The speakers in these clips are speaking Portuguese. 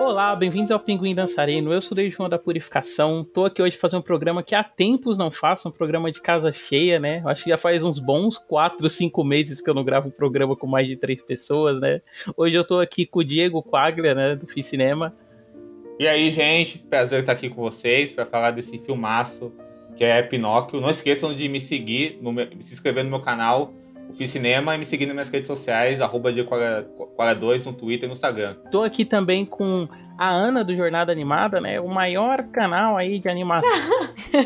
Olá, bem-vindos ao Pinguim Dançarino. Eu sou o João da Purificação. Tô aqui hoje fazer um programa que há tempos não faço, um programa de casa cheia, né? Acho que já faz uns bons 4, 5 meses que eu não gravo um programa com mais de três pessoas, né? Hoje eu tô aqui com o Diego Quaglia, né, do Fi Cinema. E aí, gente, prazer estar aqui com vocês para falar desse filmaço que é Pinóquio. Não esqueçam de me seguir, meu, se inscrever no meu canal o Fiz Cinema e me seguir nas minhas redes sociais, arroba 2 no Twitter e no Instagram. Tô aqui também com a Ana do Jornada Animada, né? O maior canal aí de animação.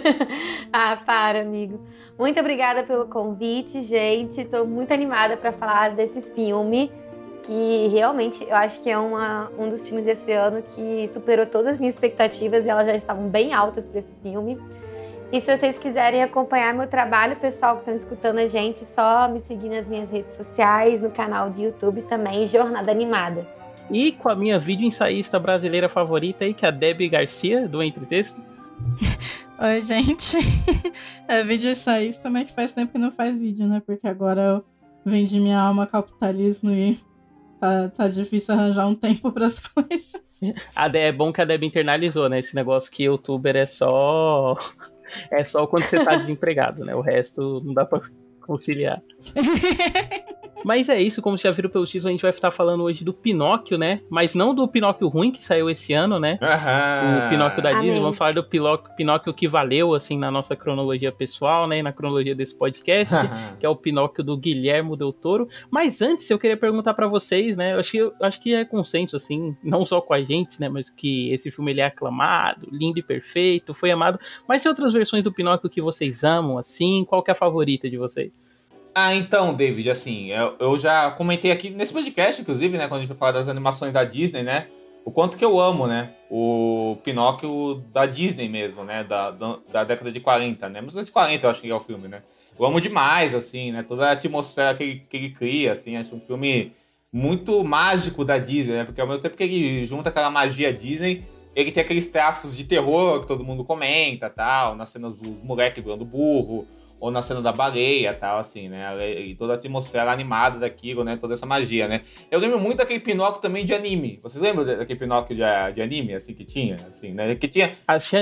ah, para, amigo. Muito obrigada pelo convite, gente. Tô muito animada para falar desse filme que realmente eu acho que é uma, um dos filmes desse ano que superou todas as minhas expectativas e elas já estavam bem altas para esse filme. E se vocês quiserem acompanhar meu trabalho, pessoal que estão escutando a gente, só me seguir nas minhas redes sociais, no canal do YouTube também, Jornada Animada. E com a minha vídeo ensaísta brasileira favorita aí, que é a Debbie Garcia, do Entre Texto. Oi, gente. É vídeo ensaísta, mas que faz tempo que não faz vídeo, né? Porque agora eu vendi minha alma ao capitalismo e tá, tá difícil arranjar um tempo para as coisas. A é bom que a Deb internalizou, né? Esse negócio que youtuber é só é só quando você tá desempregado, né? O resto não dá pra conciliar. Mas é isso, como já viram pelo título, a gente vai estar falando hoje do Pinóquio, né? Mas não do Pinóquio ruim que saiu esse ano, né? Uhum. O Pinóquio da Amém. Disney. Vamos falar do Pinóquio, que valeu, assim, na nossa cronologia pessoal, né? E na cronologia desse podcast, uhum. que é o Pinóquio do Guilhermo Del Toro. Mas antes, eu queria perguntar para vocês, né? Eu acho, eu acho que é consenso, assim, não só com a gente, né? Mas que esse filme ele é aclamado, lindo e perfeito, foi amado. Mas tem outras versões do Pinóquio que vocês amam, assim? Qual que é a favorita de vocês? Ah, então, David, assim, eu, eu já comentei aqui nesse podcast, inclusive, né, quando a gente vai falar das animações da Disney, né, o quanto que eu amo, né, o Pinóquio da Disney mesmo, né, da, da década de 40, né, mas de 40 eu acho que é o filme, né. Eu amo demais, assim, né, toda a atmosfera que ele, que ele cria, assim, acho um filme muito mágico da Disney, né, porque ao mesmo tempo que ele junta aquela magia Disney, ele tem aqueles traços de terror que todo mundo comenta, tal, nas cenas do moleque virando burro, ou na cena da baleia tal, assim, né? E toda a atmosfera animada daquilo, né? Toda essa magia, né? Eu lembro muito daquele Pinóquio também de anime. Vocês lembram daquele Pinóquio de, de anime, assim, que tinha? Assim, né? Que tinha...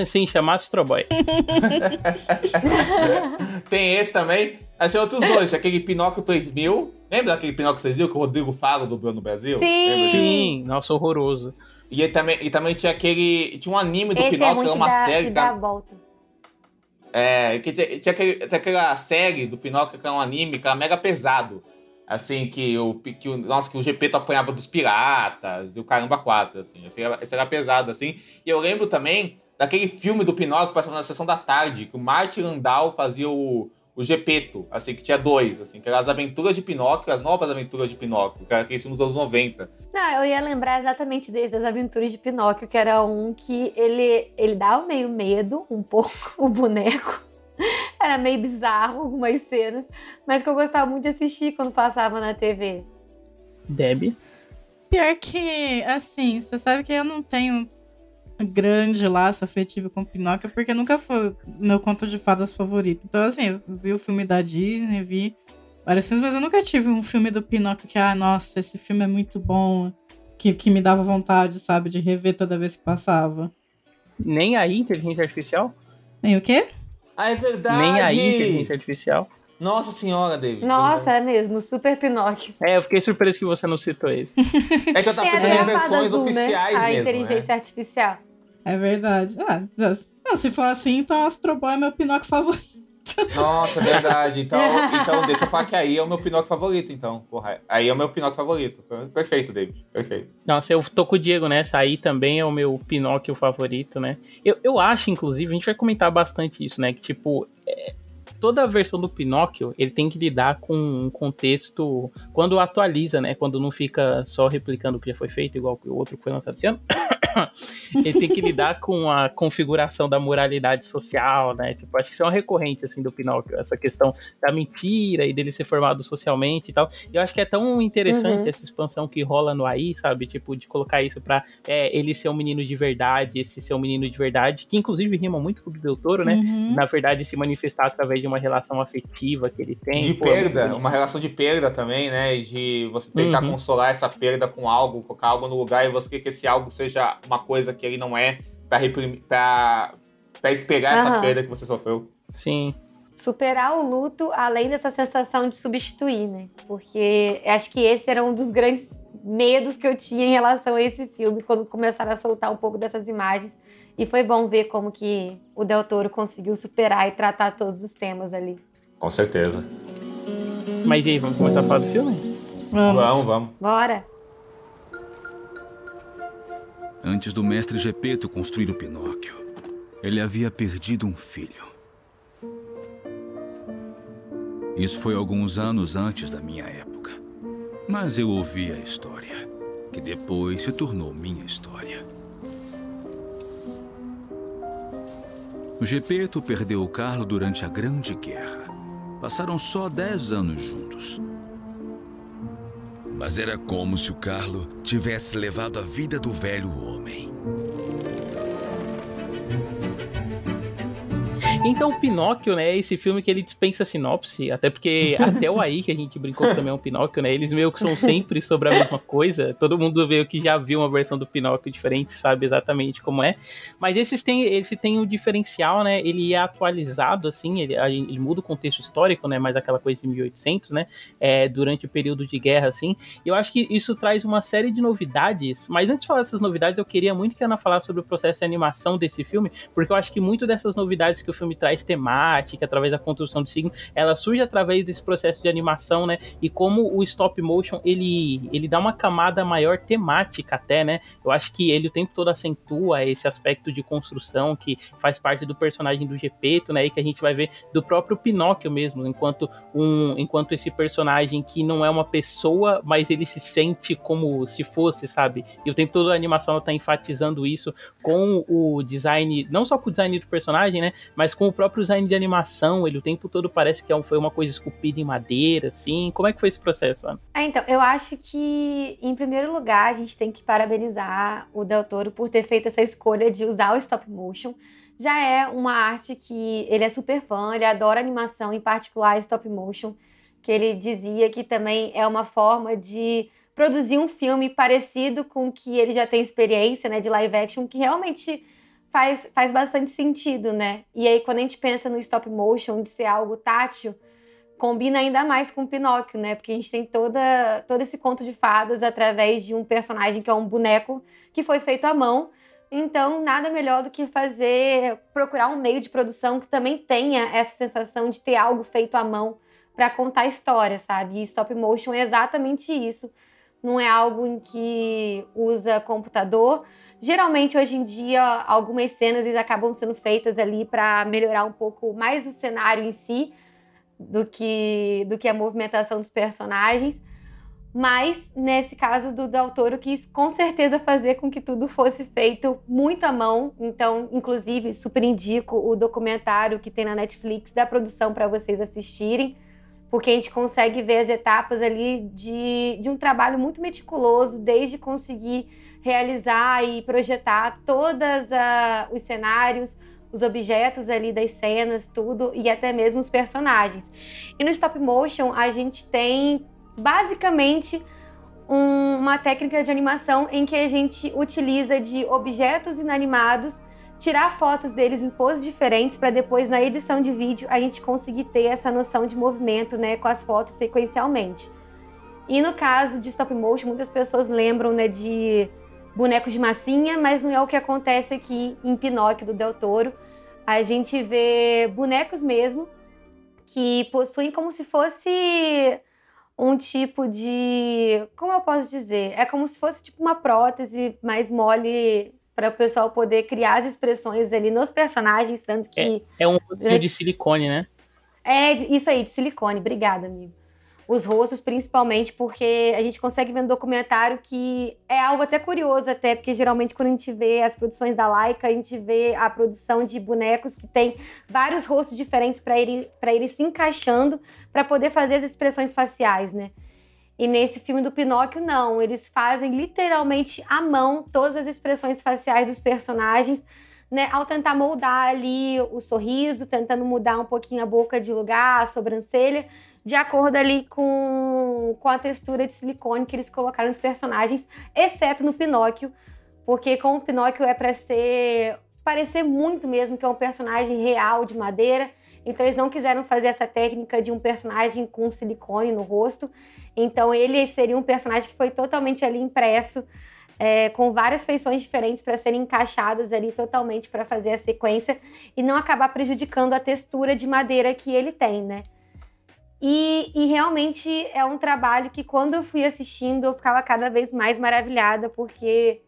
Sim, chamar Astro Boy. Tem esse também. Achei outros dois, aquele Pinóquio 3000. Lembra daquele Pinóquio 3000 que o Rodrigo fala dublou no Brasil? Sim. Sim, nossa, horroroso. E também, e também tinha aquele. Tinha um anime do Esse é Pinóquio, é, é uma da, série. Que dá a volta. É, que tinha, tinha, aquele, tinha aquela série do Pinóquio, que era um anime, que era mega pesado. Assim, que o, que o, nossa, que o Gepeto apanhava dos piratas e o Caramba 4, assim. Esse era, esse era pesado, assim. E eu lembro também daquele filme do Pinóquio passava na sessão da tarde, que o Martin Landau fazia o, o Gepeto, assim, que tinha dois, assim, que eram as aventuras de Pinóquio, as novas aventuras de Pinóquio, que era aqueles filmes dos anos 90. Não, eu ia lembrar exatamente desde as aventuras de Pinóquio, que era um que ele, ele dava meio medo, um pouco, o boneco. Era meio bizarro algumas cenas, mas que eu gostava muito de assistir quando passava na TV. Deb? Pior que, assim, você sabe que eu não tenho grande laço afetivo com Pinóquio, porque nunca foi meu conto de fadas favorito. Então, assim, eu vi o filme da Disney, vi vários filmes, mas eu nunca tive um filme do Pinóquio que, ah, nossa, esse filme é muito bom, que, que me dava vontade, sabe, de rever toda vez que passava. Nem aí, inteligência artificial? Nem o quê? Ah, é verdade! Nem aí, inteligência artificial. Nossa senhora, David. Nossa, é mesmo, super Pinóquio. É, eu fiquei surpreso que você não citou esse. é que eu tava pensando em versões Azul, oficiais né? A mesmo. A inteligência né? artificial. É verdade. Ah, não, se for assim, então Astro Boy é meu Pinóquio favorito. Nossa, é verdade. Então, então, deixa eu falar que aí é o meu Pinóquio favorito, então. Porra, aí é o meu Pinóquio favorito. Perfeito, David. Perfeito. Nossa, eu tô com o Diego nessa. Aí também é o meu Pinóquio favorito, né? Eu, eu acho, inclusive, a gente vai comentar bastante isso, né? Que, tipo, é, toda a versão do Pinóquio, ele tem que lidar com um contexto quando atualiza, né? Quando não fica só replicando o que já foi feito, igual o outro que foi lançado esse ano. ele tem que lidar com a configuração da moralidade social, né? Tipo, acho que isso é uma recorrente, assim, do Pinóquio, essa questão da mentira e dele ser formado socialmente e tal. E eu acho que é tão interessante uhum. essa expansão que rola no AI, sabe? Tipo, de colocar isso pra é, ele ser um menino de verdade, esse ser um menino de verdade, que inclusive rima muito com o Del Toro, né? Uhum. Na verdade, se manifestar através de uma relação afetiva que ele tem. De pô, perda, é uma relação de perda também, né? E de você tentar uhum. consolar essa perda com algo, colocar algo no lugar e você quer que esse algo seja uma coisa que ele não é pra, reprimir, pra, pra esperar essa Aham. perda que você sofreu. Sim. superar o luto além dessa sensação de substituir, né? Porque acho que esse era um dos grandes medos que eu tinha em relação a esse filme quando começaram a soltar um pouco dessas imagens. E foi bom ver como que o Del Toro conseguiu superar e tratar todos os temas ali. Com certeza. Mas e aí, vamos começar a falar do filme? Vamos. Vamos, vamos. Bora! Antes do mestre Gepeto construir o Pinóquio, ele havia perdido um filho. Isso foi alguns anos antes da minha época. Mas eu ouvi a história, que depois se tornou minha história. Gepeto perdeu o Carlo durante a Grande Guerra. Passaram só dez anos juntos. Mas era como se o Carlo tivesse levado a vida do velho homem. Então, o Pinóquio, né, esse filme que ele dispensa sinopse, até porque até o aí que a gente brincou também é um Pinóquio, né, eles meio que são sempre sobre a mesma coisa. Todo mundo meio que já viu uma versão do Pinóquio diferente, sabe exatamente como é. Mas esses tem, esse tem um diferencial, né, ele é atualizado, assim, ele, ele muda o contexto histórico, né, mais aquela coisa de 1800, né, é, durante o período de guerra, assim. E eu acho que isso traz uma série de novidades, mas antes de falar dessas novidades, eu queria muito que a Ana falasse sobre o processo de animação desse filme, porque eu acho que muito dessas novidades que o filme traz temática, através da construção de signo, ela surge através desse processo de animação, né? E como o stop motion, ele, ele dá uma camada maior temática até, né? Eu acho que ele o tempo todo acentua esse aspecto de construção que faz parte do personagem do Gepeto, né? E que a gente vai ver do próprio Pinóquio mesmo, enquanto um enquanto esse personagem que não é uma pessoa, mas ele se sente como se fosse, sabe? E o tempo todo a animação ela tá enfatizando isso com o design, não só com o design do personagem, né? Mas com o próprio design de animação, ele o tempo todo parece que é foi uma coisa esculpida em madeira, assim. Como é que foi esse processo, Ana? É, então, eu acho que, em primeiro lugar, a gente tem que parabenizar o Del Toro por ter feito essa escolha de usar o stop motion. Já é uma arte que ele é super fã, ele adora animação, em particular stop motion, que ele dizia que também é uma forma de produzir um filme parecido com o que ele já tem experiência, né, de live action, que realmente faz, faz bastante sentido, né? E aí, quando a gente pensa no stop motion, de ser algo tátil, combina ainda mais com o Pinóquio, né? Porque a gente tem toda, todo esse conto de fadas através de um personagem que é um boneco que foi feito à mão. Então, nada melhor do que fazer, procurar um meio de produção que também tenha essa sensação de ter algo feito à mão para contar a história, sabe? E stop motion é exatamente isso. Não é algo em que usa computador. Geralmente, hoje em dia, algumas cenas eles acabam sendo feitas ali para melhorar um pouco mais o cenário em si, do que, do que a movimentação dos personagens. Mas, nesse caso do Del Toro, quis com certeza fazer com que tudo fosse feito muito à mão. Então, inclusive, super indico o documentário que tem na Netflix da produção para vocês assistirem, porque a gente consegue ver as etapas ali de, de um trabalho muito meticuloso, desde conseguir realizar e projetar todos os cenários, os objetos ali das cenas, tudo, e até mesmo os personagens. E no stop motion a gente tem basicamente um- uma técnica de animação em que a gente utiliza de objetos inanimados, tirar fotos deles em poses diferentes para depois na edição de vídeo a gente conseguir ter essa noção de movimento, né, com as fotos sequencialmente. E no caso de stop motion, muitas pessoas lembram, né, de bonecos de massinha, mas não é o que acontece aqui em Pinóquio do Del Toro. A gente vê bonecos mesmo que possuem como se fosse um tipo de, como eu posso dizer, é como se fosse tipo uma prótese mais mole para o pessoal poder criar as expressões ali nos personagens, tanto que É um rostinho de silicone, né? é isso aí, de silicone. Obrigada, amigo. Os rostos, principalmente, porque a gente consegue ver no documentário que é algo até curioso, até, porque geralmente quando a gente vê as produções da Laika, a gente vê a produção de bonecos que tem vários rostos diferentes para irem, pra irem se encaixando para poder fazer as expressões faciais, né? E nesse filme do Pinóquio, não. Eles fazem literalmente à mão todas as expressões faciais dos personagens, né? Ao tentar moldar ali o sorriso, tentando mudar um pouquinho a boca de lugar, a sobrancelha, de acordo ali com, com a textura de silicone que eles colocaram nos personagens, exceto no Pinóquio, porque como o Pinóquio é para ser parecer muito mesmo que é um personagem real de madeira, então eles não quiseram fazer essa técnica de um personagem com silicone no rosto. Então ele seria um personagem que foi totalmente ali impresso é, com várias feições diferentes para serem encaixadas ali totalmente para fazer a sequência e não acabar prejudicando a textura de madeira que ele tem, né? E, e, realmente é um trabalho que quando eu fui assistindo eu ficava cada vez mais maravilhada, porque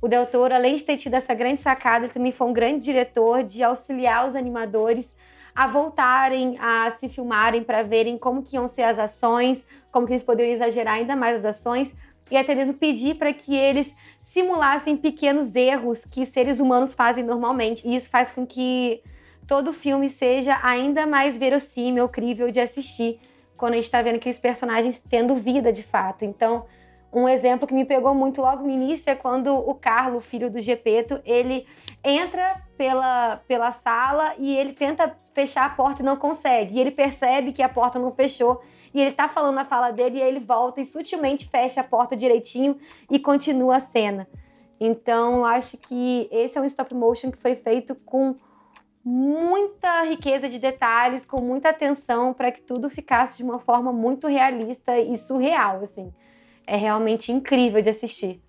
o Del Toro, além de ter tido essa grande sacada, também foi um grande diretor de auxiliar os animadores a voltarem a se filmarem para verem como que iam ser as ações, como que eles poderiam exagerar ainda mais as ações e até mesmo pedir para que eles simulassem pequenos erros que seres humanos fazem normalmente. E isso faz com que todo filme seja ainda mais verossímil, crível de assistir, quando a gente está vendo aqueles personagens tendo vida de fato. Então, um exemplo que me pegou muito logo no início é quando o Carlo, filho do Gepeto, ele entra pela, pela sala e ele tenta fechar a porta e não consegue. E ele percebe que a porta não fechou e ele tá falando a fala dele e aí ele volta e sutilmente fecha a porta direitinho e continua a cena. Então, acho que esse é um stop motion que foi feito com muita riqueza de detalhes, com muita atenção para que tudo ficasse de uma forma muito realista e surreal, assim. É realmente incrível de assistir.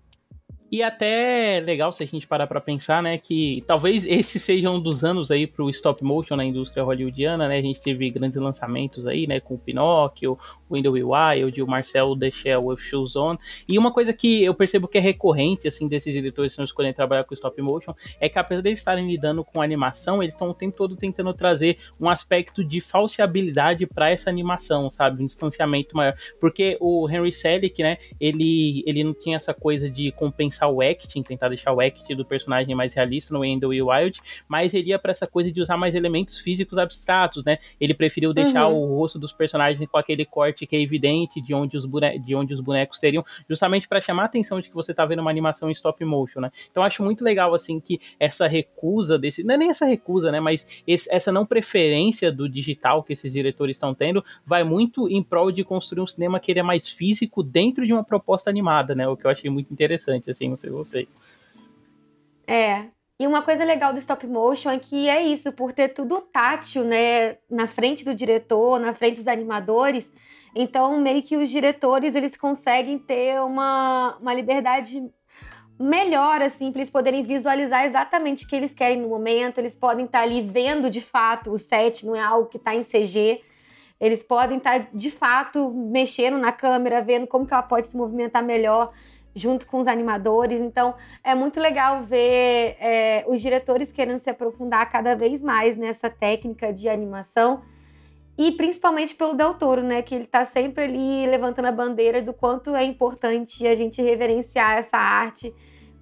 E até legal se a gente parar pra pensar, né, que talvez esse seja um dos anos aí pro stop motion na indústria hollywoodiana, né, a gente teve grandes lançamentos aí, né, com o Pinóquio, o Window Wild, o Marcel Deschel with Shoes On, e uma coisa que eu percebo que é recorrente, assim, desses diretores que escolhem trabalhar com stop motion, é que apesar de estarem lidando com animação, eles estão o tempo todo tentando trazer um aspecto de falseabilidade para essa animação, sabe, um distanciamento maior, porque o Henry Selick, né, ele, ele não tinha essa coisa de compensar deixar o acting, tentar deixar o acting do personagem mais realista no Wendell e Wild, mas ele ia para essa coisa de usar mais elementos físicos abstratos, né? Ele preferiu deixar uhum. o rosto dos personagens com aquele corte que é evidente de onde os, bone de onde os bonecos teriam, justamente para chamar a atenção de que você tá vendo uma animação em stop motion, né? Então acho muito legal assim que essa recusa desse, não é nem essa recusa, né, mas esse, essa não preferência do digital que esses diretores estão tendo vai muito em prol de construir um cinema que ele é mais físico dentro de uma proposta animada, né? O que eu achei muito interessante assim não sei você. É. E uma coisa legal do stop motion é que é isso, por ter tudo tátil, né, na frente do diretor, na frente dos animadores, então meio que os diretores eles conseguem ter uma, uma liberdade melhor, assim, para eles poderem visualizar exatamente o que eles querem no momento, eles podem estar tá ali vendo de fato o set, não é algo que está em CG, eles podem estar tá, de fato mexendo na câmera, vendo como que ela pode se movimentar melhor junto com os animadores. Então, é muito legal ver é, os diretores querendo se aprofundar cada vez mais nessa técnica de animação. E principalmente pelo Del Toro, né? Que ele está sempre ali levantando a bandeira do quanto é importante a gente reverenciar essa arte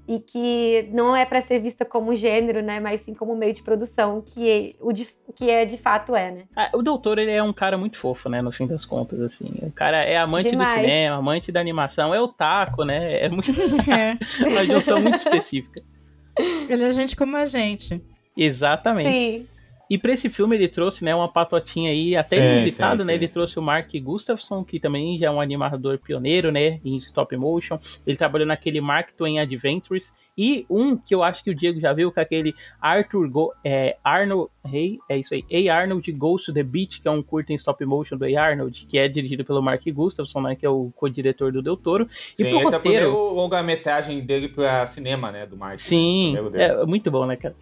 e que não é para ser vista como gênero, né, mas sim como meio de produção, que é, o de, que é de fato é, né? Ah, o doutor ele é um cara muito fofo, né, no fim das contas, assim. O cara é amante Demais. do cinema, amante da animação, é o taco, né? É muito é. uma junção muito específica. Ele é gente como a gente. Exatamente. Sim. E para esse filme ele trouxe, né, uma patotinha aí até sim, inusitado, sim, né? Sim. Ele trouxe o Mark Gustafson, que também já é um animador pioneiro, né, em stop motion. Ele trabalhou naquele Mark Twain Adventures e um que eu acho que o Diego já viu, que é aquele Arthur Go é, Arnold, hey, é isso aí, A. Arnold Goes to the Beach, que é um curto em stop motion do A. Arnold, que é dirigido pelo Mark Gustafson, né, que é o co-diretor do Del Toro. Sim, e pro esse roteiro, é o primeiro longa-metragem dele para cinema, né, do Mark. Sim, é muito bom, né, cara.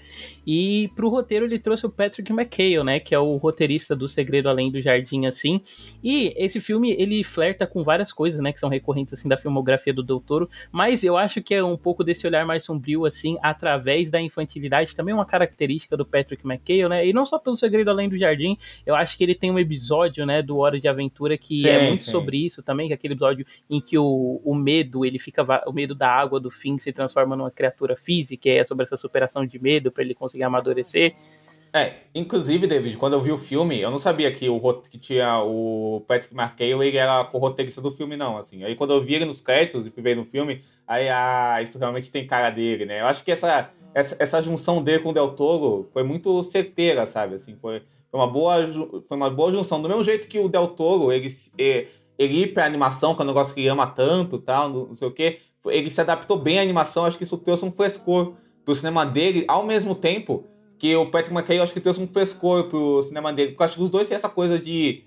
E pro roteiro ele trouxe o Patrick McHale, né? Que é o roteirista do Segredo Além do Jardim, assim. E esse filme, ele flerta com várias coisas, né? Que são recorrentes, assim, da filmografia do Doutor. Mas eu acho que é um pouco desse olhar mais sombrio, assim, através da infantilidade. Também uma característica do Patrick McHale, né? E não só pelo Segredo Além do Jardim. Eu acho que ele tem um episódio, né? Do Hora de Aventura que sim, é muito sim. sobre isso também. Que é aquele episódio em que o, o medo, ele fica... O medo da água do fim se transforma numa criatura física. é sobre essa superação de medo para ele conseguir conseguir amadurecer. É, inclusive, David, quando eu vi o filme, eu não sabia que, o, que tinha o Patrick Markale, ele era o roteirista do filme, não, assim. Aí quando eu vi ele nos créditos e fui ver no filme, aí, ah, isso realmente tem cara dele, né? Eu acho que essa, essa, essa junção dele com o Del Toro foi muito certeira, sabe? Assim, foi, foi, uma boa, foi uma boa junção. Do mesmo jeito que o Del Toro, ele, ele ir pra animação, que é um negócio que ele ama tanto tal, não sei o quê. Ele se adaptou bem à animação, acho que isso trouxe um frescor pro cinema dele, ao mesmo tempo que o Patrick McKay, eu acho que trouxe um frescor pro cinema dele, porque eu acho que os dois têm essa coisa de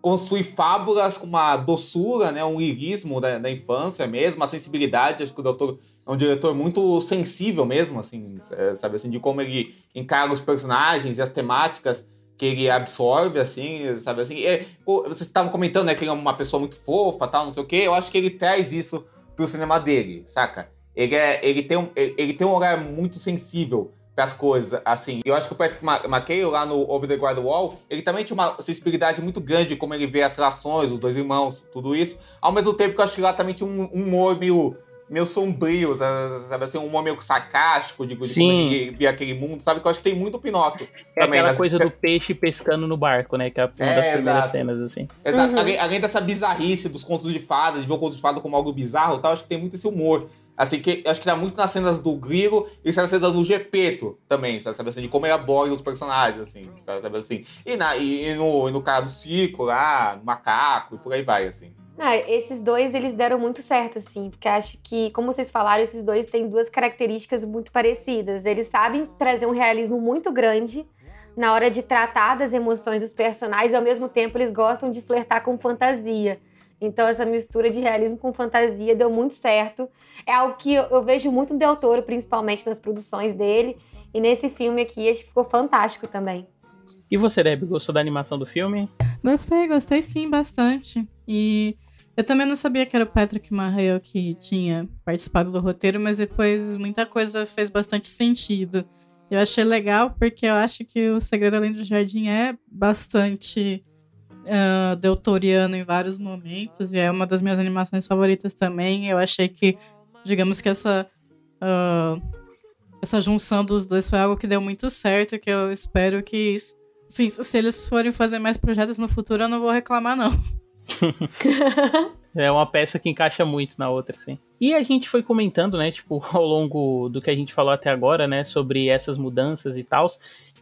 construir fábulas com uma doçura, né, um lirismo da, da infância mesmo, uma sensibilidade, acho que o doutor é um diretor muito sensível mesmo, assim, sabe, assim, de como ele encara os personagens e as temáticas que ele absorve, assim, sabe assim. É, vocês estavam comentando, né, que ele é uma pessoa muito fofa, tal, não sei o quê. Eu acho que ele traz isso pro cinema dele, saca? Ele, é, ele, tem, um, ele tem um olhar muito sensível para as coisas, assim. Eu acho que o Patrick McKay, lá no Over the Guard Wall, ele também tinha uma sensibilidade muito grande de como ele vê as relações, os dois irmãos, tudo isso. Ao mesmo tempo que eu acho que lá também tinha um, um humor meio meio sombrio, sabe assim, um humor meio sarcástico, digo, de Sim. como ele via aquele mundo, sabe? Que eu acho que tem muito Pinóquio é também. Aquela coisa do peixe pescando no barco, né? Que é uma é, das primeiras exato. cenas, assim. Exato. Uhum. Além, além, dessa bizarrice dos contos de fada, de ver o conto de fada como algo bizarro e tal, acho que tem muito esse humor. Assim, que acho que tá muito nas cenas do Grilo e nas cenas do Gepeto também, sabe? Assim, de como ele aborda os personagens, assim, sabe? Assim. E, na, e, no, e no cara do circo lá, no macaco e por aí vai, assim. Ah, esses dois, eles deram muito certo, assim, porque acho que, como vocês falaram, esses dois têm duas características muito parecidas. Eles sabem trazer um realismo muito grande na hora de tratar das emoções dos personagens, e ao mesmo tempo eles gostam de flertar com fantasia. Então, essa mistura de realismo com fantasia deu muito certo. É algo que eu, eu vejo muito no Del Toro, principalmente nas produções dele, e nesse filme aqui acho que ficou fantástico também. E você, Deb, gostou da animação do filme? Gostei, gostei sim, bastante. E eu também não sabia que era o Patrick Mahale que tinha participado do roteiro, mas depois muita coisa fez bastante sentido. Eu achei legal porque eu acho que o Segredo Além do Jardim é bastante uh, deutoriano em vários momentos e é uma das minhas animações favoritas também. Eu achei que, digamos que essa uh, essa junção dos dois foi algo que deu muito certo, que eu espero que sim, se eles forem fazer mais projetos no futuro, eu não vou reclamar não. é uma peça que encaixa muito na outra, sim. E a gente foi comentando, né, tipo, ao longo do que a gente falou até agora, né, sobre essas mudanças e tal.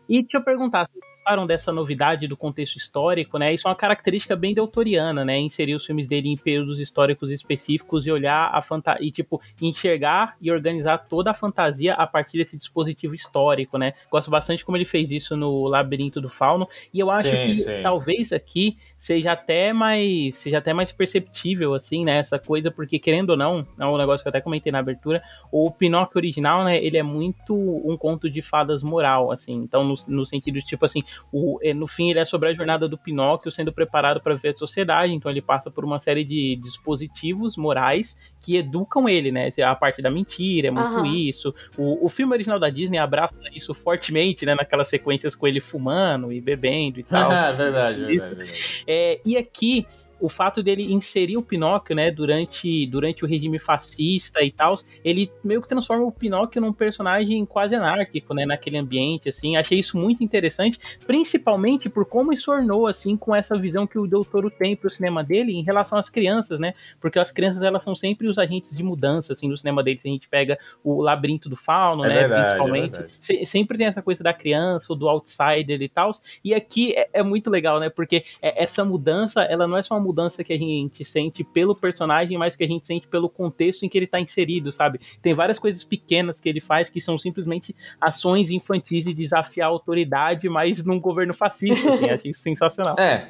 E deixa eu perguntar, gostaram dessa novidade do contexto histórico, né? Isso é uma característica bem deutoriana, né? Inserir os filmes dele em períodos históricos específicos e olhar a fantasia e tipo enxergar e organizar toda a fantasia a partir desse dispositivo histórico, né? Gosto bastante como ele fez isso no Labirinto do Fauno e eu acho sim, que sim. talvez aqui seja até mais seja até mais perceptível assim, né? Essa coisa porque querendo ou não, é um negócio que eu até comentei na abertura, o Pinóquio original, né? Ele é muito um conto de fadas moral, assim. Então no, no sentido de tipo assim o, é, no fim, ele é sobre a jornada do Pinóquio sendo preparado para ver a sociedade, então ele passa por uma série de dispositivos morais que educam ele, né? A parte da mentira, é muito uhum. isso. O, o filme original da Disney abraça isso fortemente, né? Naquelas sequências com ele fumando e bebendo e tal. É verdade, verdade, verdade. É, e aqui o fato dele inserir o Pinóquio, né, durante, durante o regime fascista e tal, ele meio que transforma o Pinóquio num personagem quase anárquico, né, naquele ambiente, assim. Achei isso muito interessante, principalmente por como isso ornou, assim, com essa visão que o Doutor tem pro cinema dele em relação às crianças, né, porque as crianças, elas são sempre os agentes de mudança, assim, no cinema dele. Se a gente pega o Labirinto do Fauno, é né, verdade, principalmente, é sempre tem essa coisa da criança, do outsider e tal, e aqui é, é muito legal, né, porque é, essa mudança, ela não é só uma mudança que a gente sente pelo personagem, mas que a gente sente pelo contexto em que ele tá inserido, sabe? Tem várias coisas pequenas que ele faz que são simplesmente ações infantis de desafiar a autoridade, mas num governo fascista, assim, achei isso sensacional. É.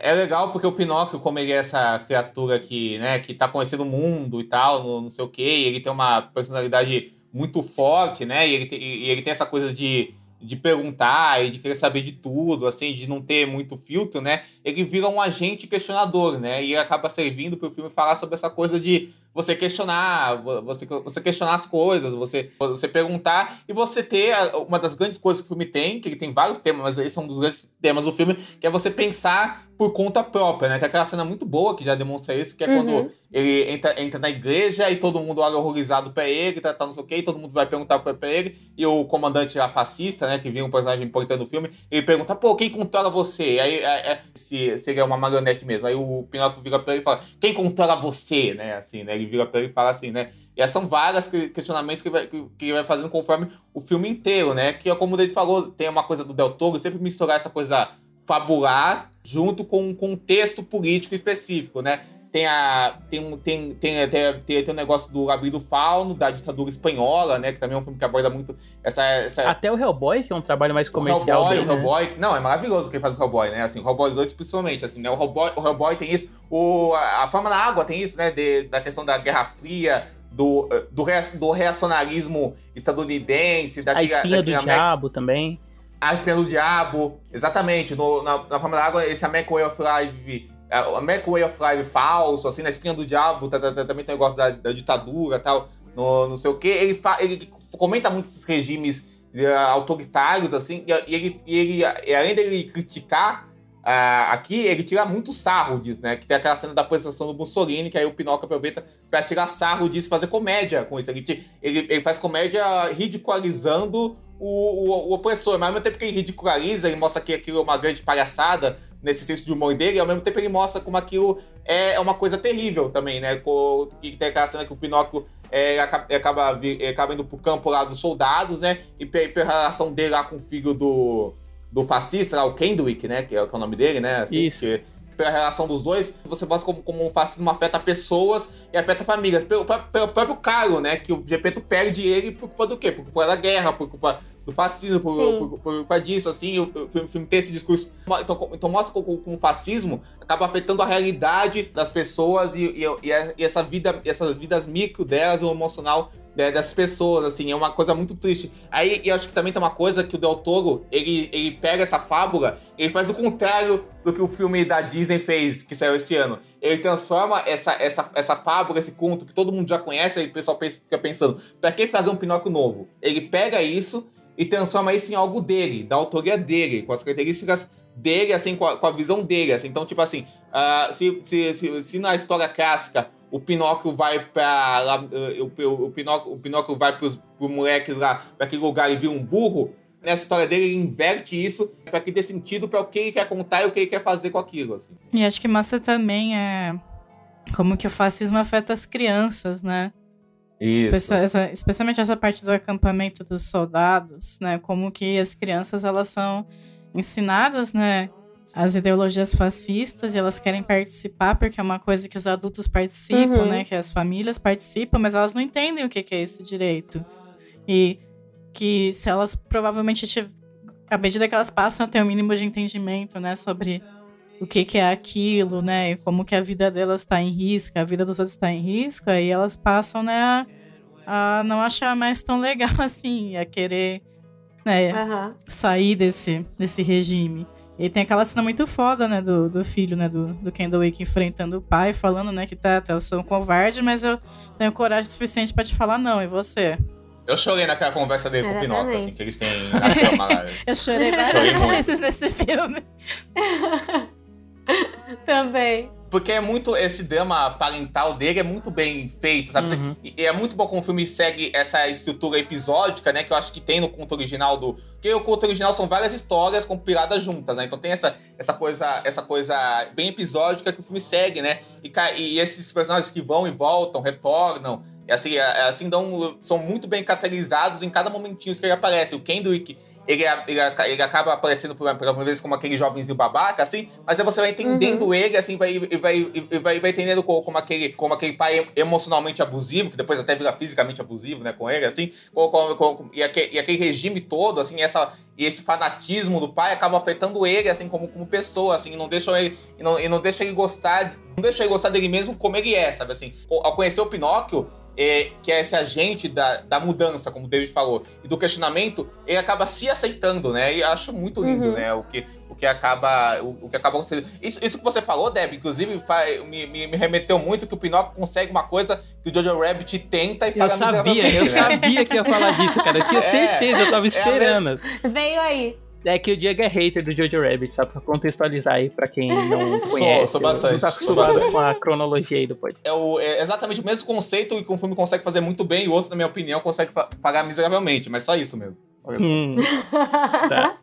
É legal porque o Pinóquio, como ele é essa criatura que, né, que tá conhecendo o mundo e tal, no, não sei o quê, ele tem uma personalidade muito forte, né? E ele, tem, e ele tem essa coisa de de perguntar e de querer saber de tudo, assim, de não ter muito filtro, né? Ele vira um agente questionador, né? E acaba servindo para o filme falar sobre essa coisa de você questionar, você, você questionar as coisas, você, você perguntar e você ter uma das grandes coisas que o filme tem, que ele tem vários temas, mas esse é um dos grandes temas do filme, que é você pensar por conta própria, né? Tem aquela cena muito boa que já demonstra isso, que é uhum. quando ele entra, entra na igreja e todo mundo olha horrorizado pra ele, tá, tá não sei o que, e todo mundo vai perguntar pra, pra ele, e o comandante lá fascista, né, que vira um personagem importante do filme, ele pergunta, pô, quem controla você? Aí, é, é, se, se ele é uma marionete mesmo, aí o Pinóquio vira pra ele e fala, quem controla você? Né, assim, né, ele vira pra ele e fala assim, né, e são vários questionamentos que, vai, que, vai fazendo conforme o filme inteiro, né, que é como ele falou, tem uma coisa do Del Toro, sempre misturar essa coisa fabular junto com um contexto político específico, né? Tem, a, tem, um, tem, tem, tem, tem, tem um negócio do Labirinto Fauno, da ditadura espanhola, né? Que também é um filme que aborda muito essa. essa... Até o Hellboy, que é um trabalho mais comercial. O Hellboy, dele, o Hellboy. Né? Não, é maravilhoso o que faz o Hellboy, né? Assim, o Hellboy 2 principalmente, assim, né? O Hellboy, o Hellboy tem isso. O, a, a Forma na Água tem isso, né? De, da questão da Guerra Fria, do, do, do reacionarismo estadunidense, daquele, a espinha do diabo também. A espinha do diabo, exatamente. No, na, na Forma da Água, esse American Way of Life American Way of Life falso, assim, na espinha do diabo, tá, tá, tá, também tem o negócio da, da ditadura tal, no, não sei o quê. Ele, ele comenta muito esses regimes uh, autoritários, assim, e, ele, e ele, além dele criticar uh, aqui, ele tira muito sarro disso, né? Que tem aquela cena da apresentação do Mussolini, que aí o Pinocchio aproveita pra tirar sarro disso, fazer comédia com isso. Ele, ele, ele faz comédia ridicularizando o, o, o, opressor, mas ao mesmo tempo que ele ridiculariza, ele mostra que aquilo é uma grande palhaçada, nesse senso de humor dele, e ao mesmo tempo ele mostra como aquilo é uma coisa terrível também, né? Que tem aquela cena que o Pinóquio é, acaba, acaba indo pro campo lá dos soldados, né? E pela relação dele lá com o filho do, do fascista, lá, o Kendrick, né? Que é, que é o nome dele, né? Assim, Isso. Que, pela relação dos dois, você mostra como, como o fascismo afeta pessoas e afeta famílias. Pelo, pelo próprio Caio, né? Que o Gepeto perde ele por culpa do quê? Por culpa da guerra, por culpa do fascismo, por, por, por, por, disso, assim, o, o, filme, tem esse discurso. Então, então mostra como, como o fascismo acaba afetando a realidade das pessoas e, e, e, essa vida, essas vidas micro delas, o emocional né, dessas pessoas, assim, é uma coisa muito triste. Aí eu acho que também tem uma coisa que o Del Toro, ele, ele pega essa fábula, ele faz o contrário do que o filme da Disney fez, que saiu esse ano. Ele transforma essa, essa, essa fábula, esse conto que todo mundo já conhece, aí o pessoal pensa, fica pensando, pra que fazer um Pinóquio novo? Ele pega isso e transforma isso em algo dele, da autoria dele, com as características dele, assim, com a, com a visão dele. Assim. Então, tipo assim, uh, se, se, se, se, na história clássica o Pinóquio vai pra. Lá, uh, o, o, Pinóquio, o Pinóquio vai pros, pros moleques lá, pra aquele lugar e vira um burro. Nessa história dele, ele inverte isso para que dê sentido para o que ele quer contar e o que ele quer fazer com aquilo. Assim. E acho que massa também é como que o fascismo afeta as crianças, né? Isso. Essa, especialmente essa parte do acampamento dos soldados, né? Como que as crianças elas são ensinadas, né? As ideologias fascistas e elas querem participar porque é uma coisa que os adultos participam, uhum. né? Que as famílias participam, mas elas não entendem o que, que é esse direito. E que se elas provavelmente tiver, à medida que elas passam a ter o um mínimo de entendimento, né? Sobre o que, que é aquilo, né? E como que a vida delas está em risco, a vida dos outros está em risco, aí elas passam, né, a, a, não achar mais tão legal assim, a querer né, uhum. sair desse, desse regime. E tem aquela cena muito foda, né, do, do filho, né, do, do Kendall Wake enfrentando o pai, falando, né, que tá, tá, eu sou um covarde, mas eu tenho coragem suficiente para te falar não, e você? Eu chorei naquela conversa dele Exatamente. com o Pinóquio, assim, que eles têm na cama lá. eu chorei várias chorei vezes nesse filme. Também. Porque é muito. Esse drama parental dele é muito bem feito, sabe? Uhum. E é muito bom como o filme segue essa estrutura episódica, né? Que eu acho que tem no conto original do. Porque o conto original são várias histórias compiladas juntas, né? Então tem essa, essa, coisa, essa coisa bem episódica que o filme segue, né? E, e esses personagens que vão e voltam, retornam. E assim, é, é, assim dão, são muito bem caracterizados em cada momentinho que ele aparece. O Kendrick ele, ele, ele acaba aparecendo pela primeira vez como aquele jovenzinho babaca, assim, mas aí você vai entendendo uhum. ele, assim, vai, vai, vai, vai entendendo como, como, aquele, como aquele pai emocionalmente abusivo, que depois até vira fisicamente abusivo, né, com ele, assim, com, com, com, e, aquele, e aquele regime todo, assim, essa, e esse fanatismo do pai acaba afetando ele, assim, como, como pessoa, assim, e não deixa ele, e não, e não deixa ele gostar, não deixa ele gostar dele mesmo como ele é, sabe, assim, ao conhecer o Pinóquio, é, que é esse agente da, da mudança, como o David falou, e do questionamento, ele acaba se aceitando, né? E acho muito lindo, uhum. né? O que, o que acaba o, o, que acaba acontecendo. Isso, isso que você falou, Deb, inclusive, faz, me, me, me, remeteu muito que o Pinóquio consegue uma coisa que o Jojo Rabbit tenta e fala Eu sabia, eu né? sabia que ia falar disso, cara. Eu tinha é, certeza, eu tava é esperando. É Veio aí. É que o Diego é hater do Jojo Rabbit, só pra contextualizar aí pra quem não conhece. Sou, sou bastante. Não tá acostumado com a cronologia aí do podcast. É, o, é exatamente o mesmo conceito que um filme consegue fazer muito bem e o outro, na minha opinião, consegue pagar miseravelmente, mas só isso mesmo. Hum. tá.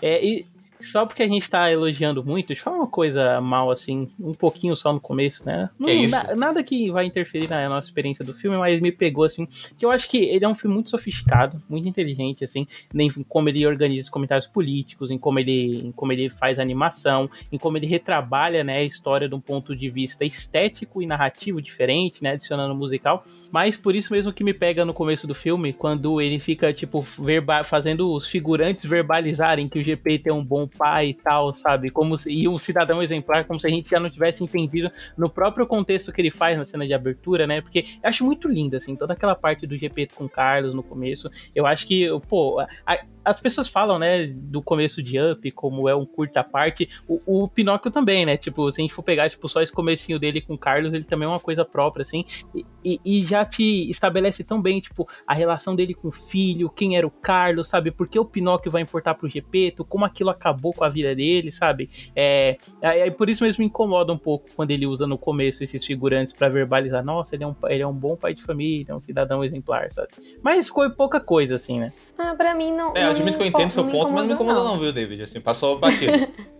É, e só porque a gente tá elogiando muito, deixa eu falar uma coisa mal assim, um pouquinho só no começo, né? Que na- nada que vai interferir na nossa experiência do filme, mas me pegou assim, que eu acho que ele é um filme muito sofisticado, muito inteligente, assim, em como ele organiza os comentários políticos, em como ele, em como ele faz animação, em como ele retrabalha, né, a história de um ponto de vista estético e narrativo diferente, né, adicionando musical. Mas por isso mesmo que me pega no começo do filme, quando ele fica, tipo, verba fazendo os figurantes verbalizarem que o GP tem um bom pai e tal, sabe? Como se, e um cidadão exemplar, como se a gente já não tivesse entendido no próprio contexto que ele faz na cena de abertura, né? Porque eu acho muito linda, assim, toda aquela parte do GP com Carlos no começo. Eu acho que, pô, a- as pessoas falam, né, do começo de Up, como é um curta parte, o, o Pinóquio também, né? Tipo, se a gente for pegar, tipo, só esse comecinho dele com o Carlos, ele também é uma coisa própria, assim, e, e- e já te estabelece tão bem, tipo, a relação dele com o filho, quem era o Carlos, sabe? Por que o Pinóquio vai importar pro Gepeto, como aquilo acabou com a vida dele, sabe? É, é, é por isso mesmo me incomoda um pouco quando ele usa no começo esses figurantes pra verbalizar, nossa, ele é, um, ele é um bom pai de família, é um cidadão exemplar, sabe? Mas ficou pouca coisa, assim, né? Ah, pra mim não. É, eu não admito que eu entendo seu ponto, mas não me incomodou não. não, viu, David? Assim, passou batido.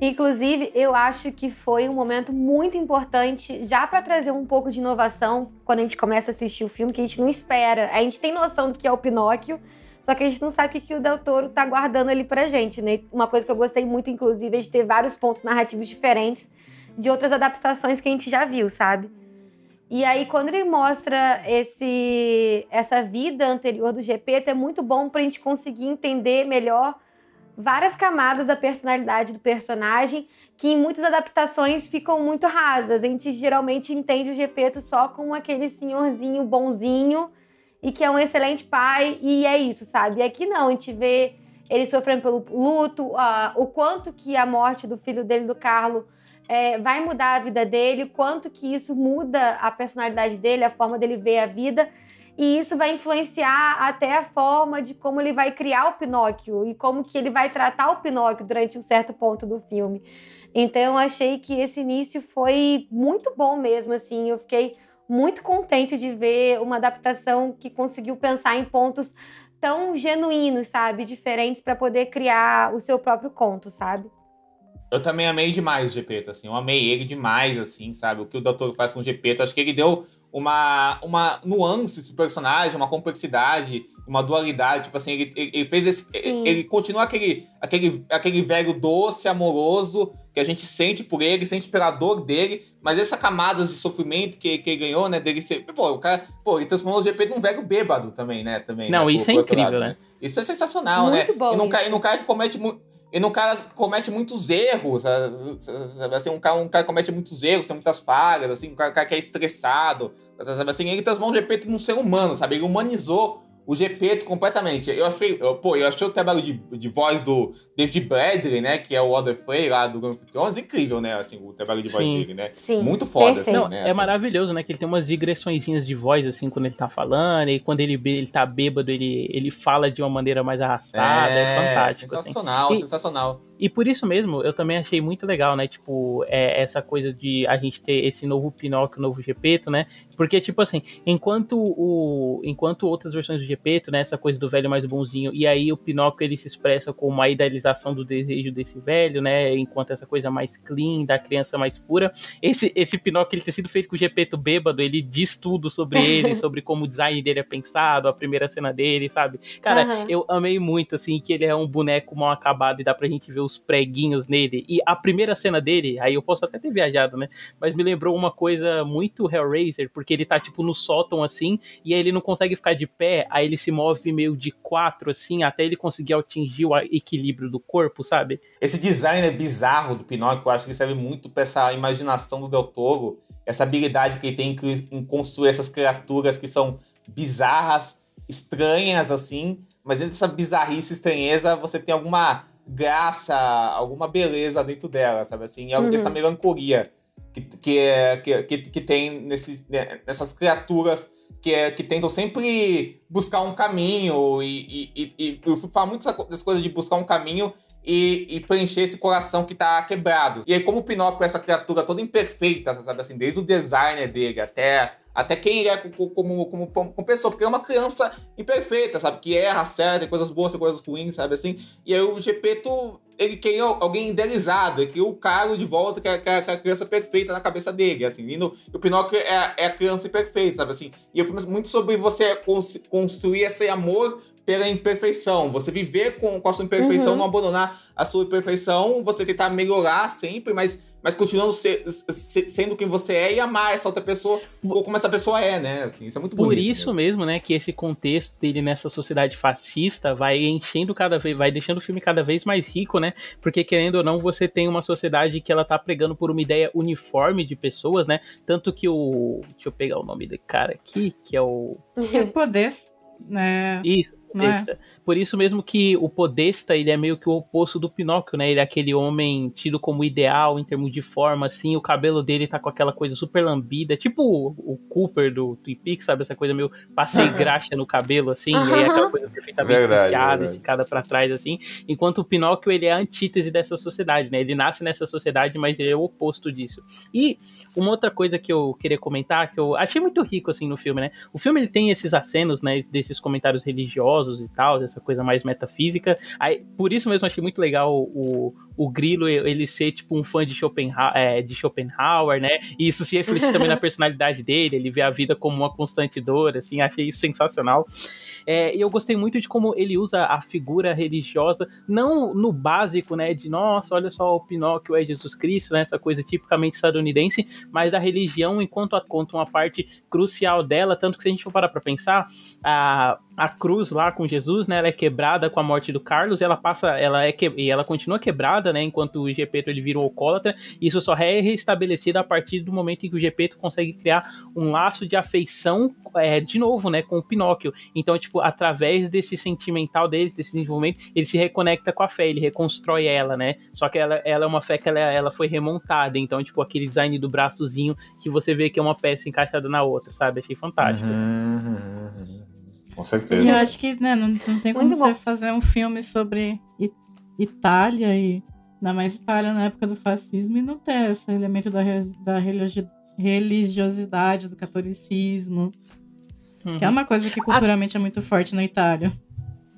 Inclusive, eu acho que foi um momento muito importante já pra trazer um pouco de inovação quando a gente começa a assistir o filme, que a gente não espera. A gente tem noção do que é o Pinóquio, só que a gente não sabe o que, que o Del Toro tá guardando ali pra gente, né? Uma coisa que eu gostei muito, inclusive, é de ter vários pontos narrativos diferentes de outras adaptações que a gente já viu, sabe? E aí, quando ele mostra esse, essa vida anterior do Gepeto, é muito bom pra gente conseguir entender melhor várias camadas da personalidade do personagem que em muitas adaptações ficam muito rasas. A gente geralmente entende o Gepeto só como aquele senhorzinho bonzinho e que é um excelente pai e é isso, sabe? E aqui não, a gente vê ele sofrendo pelo luto, ah, o quanto que a morte do filho dele, do Carlo, é, vai mudar a vida dele, o quanto que isso muda a personalidade dele, a forma dele ver a vida. E isso vai influenciar até a forma de como ele vai criar o Pinóquio e como que ele vai tratar o Pinóquio durante um certo ponto do filme. Então eu achei que esse início foi muito bom mesmo, assim, eu fiquei muito contente de ver uma adaptação que conseguiu pensar em pontos tão genuínos, sabe, diferentes para poder criar o seu próprio conto, sabe? Eu também amei demais o Gepeto, assim. Eu amei ele demais, assim, sabe? O que o Doutor faz com o Gepeto. Acho que ele deu uma, uma nuance esse personagem, uma complexidade, uma dualidade. Tipo assim, ele, ele fez esse. Ele, ele continua aquele, aquele, aquele velho doce, amoroso, que a gente sente por ele, sente pela dor dele, mas essa camadas de sofrimento que, que ele ganhou, né? Dele ser. Pô, o cara. Pô, ele transformou o Gepeto num velho bêbado também, né? Também, Não, né, isso por- é incrível, lado, né? Isso é sensacional, Muito né? bom E num, e num cara que comete muito. E num cara comete muitos erros, sabe? Assim, um, cara, um cara que comete muitos erros, tem muitas falhas, assim, um cara, um cara que é estressado, sabe? Assim, ele transformou o Gepeto num ser humano, sabe? Ele humanizou o Gepeto completamente. Eu achei, eu, pô, eu achei o trabalho de, de voz do David Bradley, né? Que é o Other Frey lá do Game of Thrones, incrível, né? Assim, o trabalho de voz Sim. dele, né? Sim. Muito foda, perfeito. assim, Não, né? é assim. maravilhoso, né? Que ele tem umas digressõezinhas de voz, assim, quando ele tá falando, e quando ele, ele tá bêbado, ele, ele fala de uma maneira mais arrastada, é, fantástico, assim. Sensacional, E- sensacional. E por isso mesmo, eu também achei muito legal, né? Tipo, é, essa coisa de a gente ter esse novo Pinóquio, novo Gepeto, né? Porque, tipo assim, enquanto o. Enquanto outras versões do Gepeto, né? Essa coisa do velho mais bonzinho, e aí o Pinóquio ele se expressa como uma idealização do desejo desse velho, né? Enquanto essa coisa mais clean, da criança mais pura. Esse, esse Pinóquio ele ter sido feito com o Gepeto bêbado, ele diz tudo sobre ele, sobre como o design dele é pensado, a primeira cena dele, sabe? Cara, Aham. eu amei muito, assim, que ele é um boneco mal acabado e dá pra gente ver os preguinhos nele. E a primeira cena dele, aí eu posso até ter viajado, né? Mas me lembrou uma coisa muito Hellraiser, porque ele tá, tipo, no sótão, assim, e aí ele não consegue ficar de pé, aí ele se move meio de quatro, assim, até ele conseguir atingir o equilíbrio do corpo, sabe? Esse design bizarro do Pinóquio, eu acho que serve muito pra essa imaginação do Del Toro, essa habilidade que ele tem em construir essas criaturas que são bizarras, estranhas, assim, mas dentro dessa bizarrice estranheza você tem alguma graça, alguma beleza dentro dela, sabe assim? Uhum. essa melancolia que, que, é, que, que, que tem nesses, né, nessas criaturas que, é, que tentam sempre buscar um caminho e, e, e, e eu falo muito dessa coisa de buscar um caminho e, e, preencher esse coração que tá quebrado. E aí, como o Pinóquio é essa criatura toda imperfeita, sabe assim, desde o designer dele até até quem ele é como, como, como, como, pessoa, porque é uma criança imperfeita, sabe? Que erra, acerta, coisas boas, coisas ruins, sabe assim? E aí o Gepeto, ele queria alguém idealizado, ele queria o Caro de volta, que é, é, que é a criança perfeita na cabeça dele, assim. E, no, e o Pinóquio é, é a criança perfeita, sabe assim? E eu filme muito sobre você construir esse amor pela imperfeição. Você viver com, com a sua imperfeição, uhum. não abandonar a sua imperfeição, você tentar melhorar sempre, mas, mas continuando ser, ser, sendo quem você é e amar essa outra pessoa ou como essa pessoa é, né? Assim, isso é muito bonito. Por isso mesmo, né, que esse contexto dele nessa sociedade fascista vai enchendo cada vez, vai deixando o filme cada vez mais rico, né? Porque querendo ou não, você tem uma sociedade que ela tá pregando por uma ideia uniforme de pessoas, né? Tanto que o. Deixa eu pegar o nome do cara aqui, que é o. Que é poder, né? Isso, Podesta. É? Por isso mesmo que o Podesta, ele é meio que o oposto do Pinóquio, né? Ele é aquele homem tido como ideal em termos de forma, assim, o cabelo dele tá com aquela coisa super lambida, tipo o, o Cooper do Twin Peaks, sabe? Essa coisa meio passei graxa no cabelo, assim, e aí aquela coisa perfeitamente penteada, esticada para trás, assim. Enquanto o Pinóquio, ele é a antítese dessa sociedade, né? Ele nasce nessa sociedade, mas ele é o oposto disso. E uma outra coisa que eu queria comentar, que eu achei muito rico, assim, no filme, né? O filme, ele tem esses acenos, né? Desses comentários religiosos, e tal, essa coisa mais metafísica. Aí, por isso mesmo achei muito legal o, o Grilo ele ser tipo um fã de Schopenhauer, é, de Schopenhauer, né? E isso se reflete também na personalidade dele, ele vê a vida como uma constante dor, assim, achei isso sensacional. É, e eu gostei muito de como ele usa a figura religiosa, não no básico, né, de nossa, olha só, o Pinóquio é Jesus Cristo, né, essa coisa tipicamente estadunidense, mas da religião enquanto a, conta uma parte crucial dela, tanto que se a gente for parar pra pensar, a, a cruz lá com Jesus, né, ela é quebrada com a morte do Carlos, ela passa, ela é que, e ela continua quebrada né? Enquanto o Gepeto ele vira um alcoólatra, isso só é restabelecido a partir do momento em que o Gepeto consegue criar um laço de afeição é, de novo, né? Com o Pinóquio. Então, tipo, através desse sentimental dele, desse desenvolvimento, ele se reconecta com a fé, ele reconstrói ela, né? Só que ela, ela é uma fé que ela, ela foi remontada. Então, tipo, aquele design do braçozinho que você vê que é uma peça encaixada na outra, sabe? Achei fantástico. Uhum. Com certeza. E eu acho que né, não, não tem como Muito você bom. fazer um filme sobre Itália e Ainda mais Itália na época do fascismo e não ter esse elemento da, da religiosidade, do catolicismo. Uhum. Que é uhum. uma coisa que culturalmente a... é muito forte na Itália.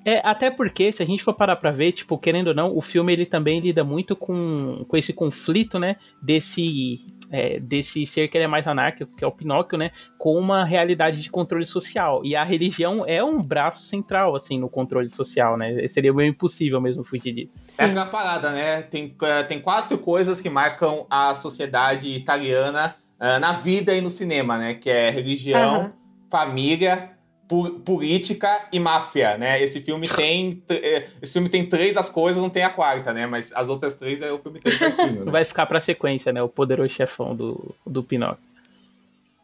É, até porque, se a gente for parar pra ver, tipo, querendo ou não, o filme ele também lida muito com, com esse conflito, né? Desse é, desse ser que ele é mais anárquico, que é o Pinóquio, né? Com uma realidade de controle social. E a religião é um braço central, assim, no controle social, né? Seria meio impossível mesmo fugir disso. É aquela parada, né? Tem, é, tem quatro coisas que marcam a sociedade italiana uh, na vida e no cinema, né? Que é religião, uhum. família política e máfia, né? Esse filme tem é, esse filme tem três das coisas, não tem a quarta, né? Mas as outras três é o filme tem certinho. Né? Vai ficar pra sequência, né? O poderoso chefão do, do Pinóquio.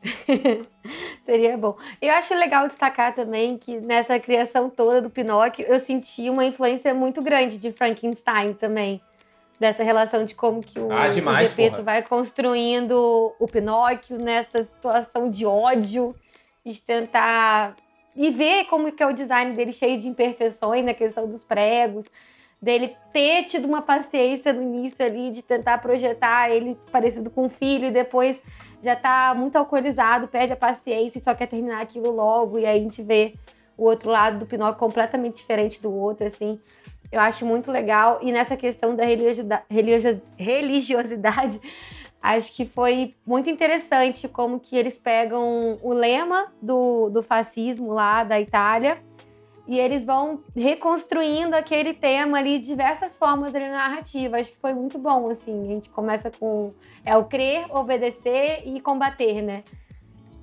Seria bom. Eu acho legal destacar também que nessa criação toda do Pinóquio, eu senti uma influência muito grande de Frankenstein também. Dessa relação de como que o, ah, demais, o Gepeto vai construindo o Pinóquio nessa situação de ódio, de tentar e ver como que é o design dele cheio de imperfeições na questão dos pregos, dele ter tido uma paciência no início ali de tentar projetar ele parecido com um filho e depois já tá muito alcoolizado, perde a paciência e só quer terminar aquilo logo e aí a gente vê o outro lado do Pinóquio completamente diferente do outro, assim. Eu acho muito legal. E nessa questão da religiosidade, acho que foi muito interessante como que eles pegam o lema do, do fascismo lá da Itália e eles vão reconstruindo aquele tema ali de diversas formas ali na narrativa. Acho que foi muito bom, assim. A gente começa com é o crer, obedecer e combater, né?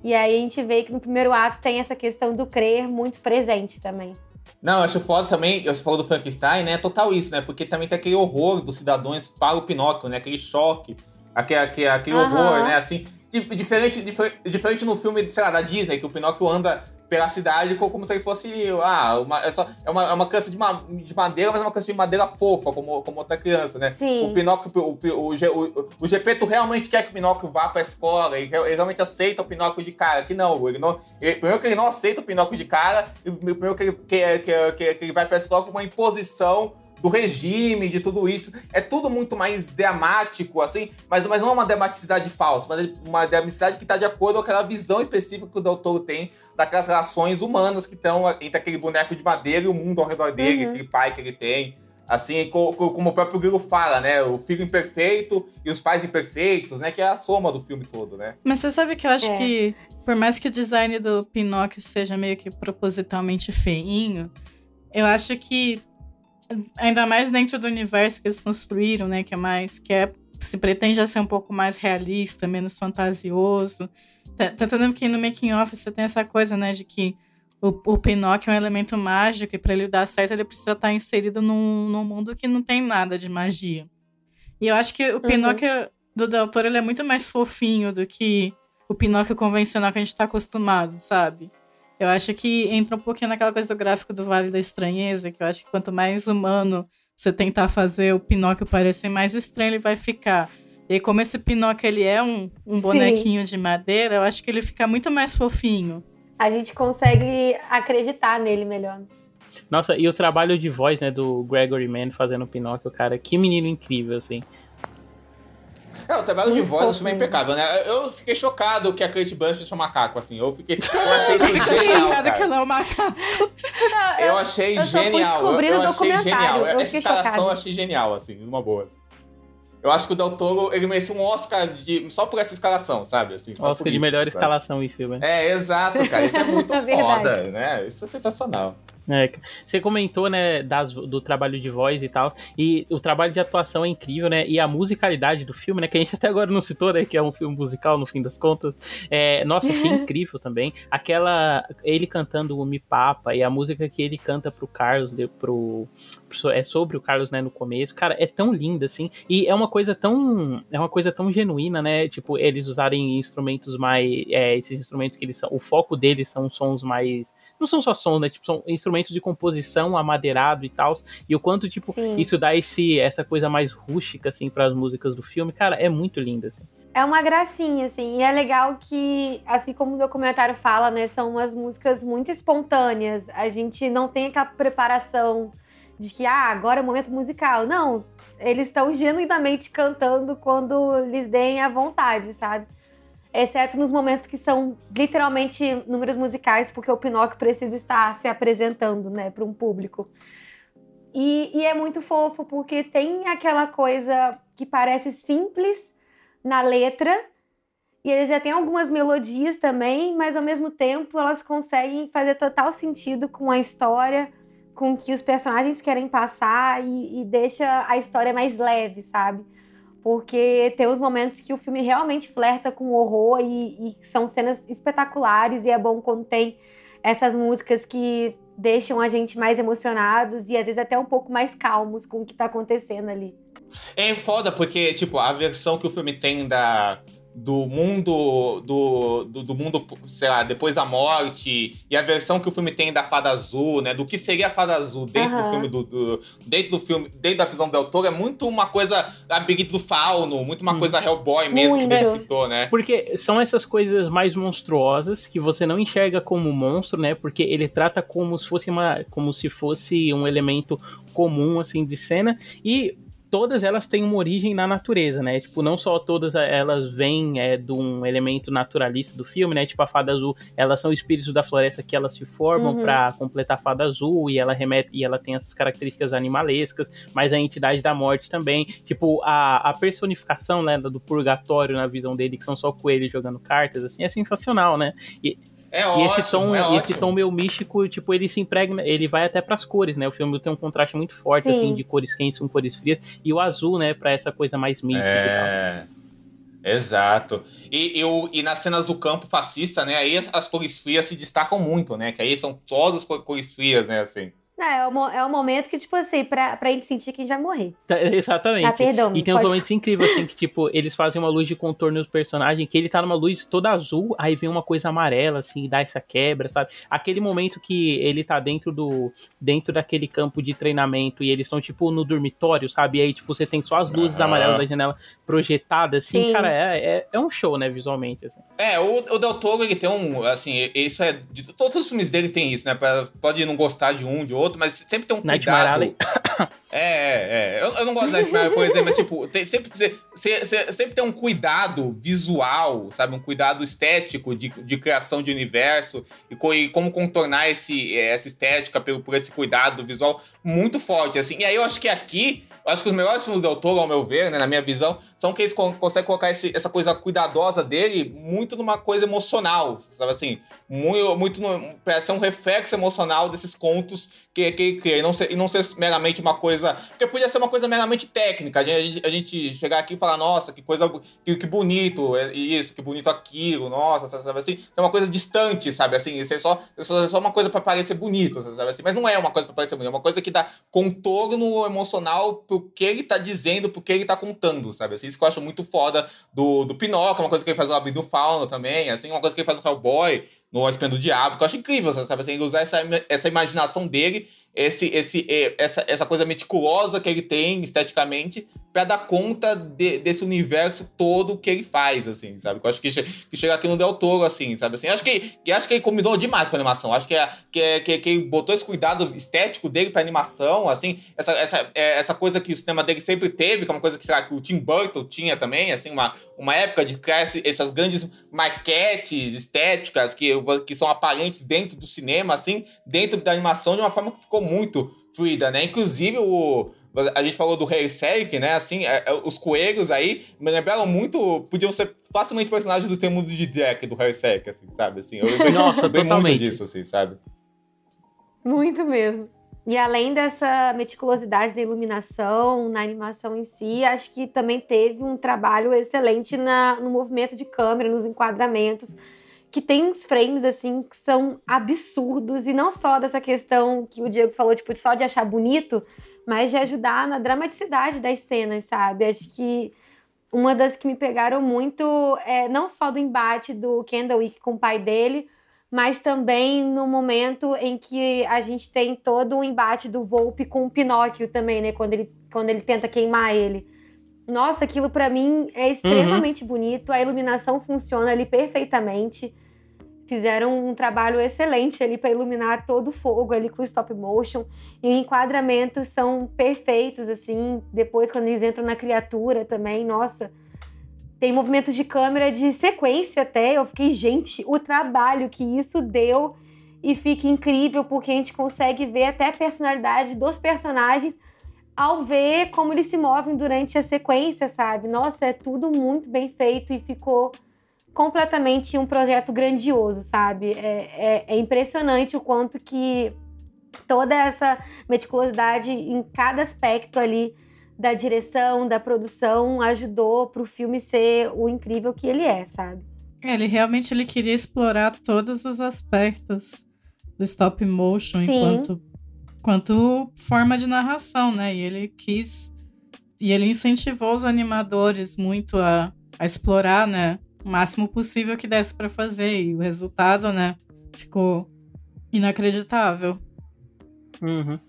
E aí a gente vê que no primeiro ato tem essa questão do crer muito presente também. Não, eu acho foda também, você falou do Frankenstein, né? Total isso, né? Porque também tem aquele horror dos cidadãos para o Pinóquio, né? Aquele choque Aquele, aquele, aquele uhum. horror, né? Assim, diferente, diferente, diferente no filme, sei lá, da Disney, que o Pinóquio anda pela cidade como se ele fosse ah, uma, é, só, é, uma, é uma criança de, ma, de madeira, mas é uma criança de madeira fofa, como, como outra criança, né? Sim. O Pinóquio, o, o, o, o, o Gepeto realmente quer que o Pinóquio vá pra escola, ele, ele realmente aceita o Pinóquio de cara, que não, ele não ele, primeiro que ele não aceita o Pinóquio de cara, e primeiro que ele, que, que, que, que ele vai pra escola com uma imposição do regime, de tudo isso. É tudo muito mais dramático, assim, mas, mas não é uma dramaticidade falsa, mas é uma dramaticidade que está de acordo com aquela visão específica que o doutor tem daquelas relações humanas que estão entre aquele boneco de madeira e o mundo ao redor dele, uhum. aquele pai que ele tem. Assim, como o próprio Grilo fala, né? O filho imperfeito e os pais imperfeitos, né? Que é a soma do filme todo, né? Mas você sabe que eu acho é. que, por mais que o design do Pinóquio seja meio que propositalmente feinho, eu acho que, ainda mais dentro do universo que eles construíram, né? Que é mais. que é, se pretende ser um pouco mais realista, menos fantasioso. Tanto tá, que no making off você tem essa coisa, né? De que o, o Pinóquio é um elemento mágico e para ele dar certo ele precisa estar inserido num, num mundo que não tem nada de magia. E eu acho que o uhum. Pinóquio do Del Toro ele é muito mais fofinho do que o Pinóquio convencional que a gente está acostumado, sabe? Eu acho que entra um pouquinho naquela coisa do gráfico do Vale da Estranheza, que eu acho que quanto mais humano você tentar fazer o Pinóquio parecer mais estranho, ele vai ficar. E como esse Pinóquio ele é um, um bonequinho Sim. de madeira, eu acho que ele fica muito mais fofinho a gente consegue acreditar nele melhor. Nossa, e o trabalho de voz, né, do Gregory Mann fazendo o Pinóquio, cara, que menino incrível, assim. É, o trabalho de voz é super impecável, né? Eu fiquei chocado que a Kate Blanchett é um macaco, assim. Eu fiquei. Eu achei isso genial. Cara. que ela é um macaco. Eu, achei eu genial. Eu, eu achei genial. Essa instalação eu achei genial, assim, numa boa. Assim. Eu acho que o Del Toro, ele merecia um Oscar de, só por essa escalação, sabe? Assim, Oscar de melhor sabe? escalação em filme. É, exato, cara. Isso é muito é foda, né? Isso é sensacional. É, você comentou, né, das, do trabalho de voz e tal, e o trabalho de atuação é incrível, né, e a musicalidade do filme, né, que a gente até agora não citou, né, que é um filme musical no fim das contas, é, nossa, achei incrível também, aquela, ele cantando o Me Papa e a música que ele canta pro Carlos, pro, pro, é sobre o Carlos, né, no começo, cara, é tão linda, assim, e é uma coisa tão, é uma coisa tão genuína, né, tipo, eles usarem instrumentos mais, é, esses instrumentos que eles são, o foco deles são sons mais, não são só sons, né, tipo, são instrumentos instrumentos de composição amadeirado e tal. E o quanto, tipo, Sim. isso dá esse, essa coisa mais rústica, assim, para as músicas do filme. Cara, é muito lindo, assim. É uma gracinha, assim. E é legal que, assim como o documentário fala, né, são umas músicas muito espontâneas. A gente não tem aquela preparação de que, ah, agora é o momento musical. Não, eles estão genuinamente cantando quando lhes deem a vontade, sabe? Exceto nos momentos que são literalmente números musicais, porque o Pinóquio precisa estar se apresentando, né, para um público. E, e, é muito fofo porque tem aquela coisa que parece simples na letra, e eles já têm algumas melodias também, mas ao mesmo tempo elas conseguem fazer total sentido com a história, com o que os personagens querem passar e, e deixa a história mais leve, sabe? Porque tem os momentos que o filme realmente flerta com horror e, e, são cenas espetaculares e é bom quando tem essas músicas que deixam a gente mais emocionados e às vezes até um pouco mais calmos com o que tá acontecendo ali. É foda porque, tipo, a versão que o filme tem da do mundo do, do, do, mundo, sei lá, depois da morte, e a versão que o filme tem da Fada Azul, né? Do que seria a Fada Azul dentro uhum. do filme do, do, dentro do filme, dentro da visão do Del Toro, é muito uma coisa labirinto do fauno, muito uma hum. coisa Hellboy mesmo muito. que ele citou, né? Porque são essas coisas mais monstruosas que você não enxerga como monstro, né? Porque ele trata como se fosse uma como se fosse um elemento comum assim de cena e todas elas têm uma origem na natureza, né? Tipo, não só todas elas vêm é, de um elemento naturalista do filme, né? Tipo, a Fada Azul, elas são espíritos da floresta que elas se formam uhum. para completar a Fada Azul e ela remete e ela tem essas características animalescas, mas a entidade da morte também. Tipo, a, a personificação né, do purgatório na visão dele, que são só coelhos jogando cartas, assim, é sensacional, né? E, é e ótimo, esse tom, é esse tom meio místico, tipo, ele se impregna, ele vai até pras cores, né? O filme tem um contraste muito forte, Sim. assim, de cores quentes com cores frias, e o azul, né, pra essa coisa mais mística é... Exato. E, eu, e nas cenas do campo fascista, né, aí as cores frias se destacam muito, né? Que aí são todas cores frias, né, assim. É, é o, é o momento que, tipo assim, pra, pra gente sentir que a gente vai morrer. Tá, exatamente. Ah, perdão. E tem uns momentos incríveis, assim, que, tipo, eles fazem uma luz de contorno do personagem, que ele tá numa luz toda azul, aí vem uma coisa amarela, assim, e dá essa quebra, sabe? Aquele momento que ele tá dentro do. dentro daquele campo de treinamento e eles estão, tipo, no dormitório, sabe? E aí, tipo, você tem só as luzes uhum. amarelas da janela projetadas, assim, Sim. cara, é, é, é, um show, né, visualmente, assim. É, o, o Del Toro, ele tem um, assim, isso é. De, todos os filmes dele tem isso, né? Pode não gostar de um, de outro outro, mas sempre tem um cuidado. É, é, é. Eu, eu não gosto de Nightmare, por exemplo, mas tipo, tem, sempre, se, sempre tem um cuidado visual, sabe? Um cuidado estético de, de criação de universo e, e como contornar esse, essa estética por, por esse cuidado visual muito forte, assim. E aí eu acho que aqui eu acho que os melhores filmes do Del Toro, ao meu ver, né, na minha visão, são que eles conseguem colocar esse, essa coisa cuidadosa dele muito numa coisa emocional, sabe assim? Muito, muito no, parece ser um reflexo emocional desses contos que, que ele cria, e não, ser, e não ser meramente uma coisa. Porque podia ser uma coisa meramente técnica, a gente, a gente chegar aqui e falar, nossa, que coisa, que, que bonito é isso, que bonito aquilo, nossa, sabe assim? É uma coisa distante, sabe assim? Isso é só, isso é só uma coisa para parecer bonito, sabe assim? Mas não é uma coisa para parecer bonito, é uma coisa que dá contorno emocional pro que ele tá dizendo, pro que ele tá contando, sabe? Assim, isso que eu acho muito foda do, do Pinóquio, uma coisa que ele faz no Abin do Fauno também, assim, uma coisa que ele faz no Hellboy, no Espinho do Diabo, que eu acho incrível, sabe? Assim, ele usar essa, essa imaginação dele esse, esse, essa, essa coisa meticulosa que ele tem esteticamente para dar conta de, desse universo todo que ele faz, assim, sabe? Eu acho que, que chega aqui no Del Toro, assim, sabe? Assim, acho que, que acho que ele combinou demais com a animação. Acho que, é, que, é, que, que ele botou esse cuidado estético dele pra animação, assim, essa, essa, é, essa coisa que o cinema dele sempre teve, que é uma coisa que, será, que o Tim Burton tinha também, assim, uma, uma época de criar essas grandes maquetes estéticas que, que são aparentes dentro do cinema, assim, dentro da animação, de uma forma que ficou muito fluida, né? Inclusive, o, a gente falou do Rei Sek, né? Assim, é, é, os coelhos aí me lembraram muito. Podiam ser facilmente personagens do tema de Jack, do Harry Sek, assim, sabe? Assim, eu lembrei, Nossa, totalmente. muito disso, assim, sabe? Muito mesmo. E além dessa meticulosidade da iluminação, na animação em si, acho que também teve um trabalho excelente na, no movimento de câmera, nos enquadramentos que tem uns frames assim que são absurdos e não só dessa questão que o Diego falou, tipo, só de achar bonito, mas de ajudar na dramaticidade das cenas, sabe? Acho que uma das que me pegaram muito é não só do embate do Kendall com o pai dele, mas também no momento em que a gente tem todo o embate do Volpe com o Pinóquio também, né? Quando ele, quando ele tenta queimar ele. Nossa, aquilo para mim é extremamente uhum. bonito, a iluminação funciona ali perfeitamente fizeram um trabalho excelente ali para iluminar todo o fogo ali com stop motion. E enquadramentos são perfeitos assim. Depois quando eles entram na criatura também nossa tem movimentos de câmera de sequência até. Eu fiquei gente o trabalho que isso deu. E fica incrível porque a gente consegue ver até a personalidade dos personagens ao ver como eles se movem durante a sequência sabe? Nossa é tudo muito bem feito e ficou completamente um projeto grandioso, sabe? É, é, é, impressionante o quanto que toda essa meticulosidade em cada aspecto ali da direção, da produção, ajudou para o filme ser o incrível que ele é, sabe? Ele realmente ele queria explorar todos os aspectos do stop motion Sim. enquanto quanto forma de narração, né? E ele quis e ele incentivou os animadores muito a, a explorar, né? O máximo possível que desse para fazer. E o resultado, né, ficou inacreditável. Uhum.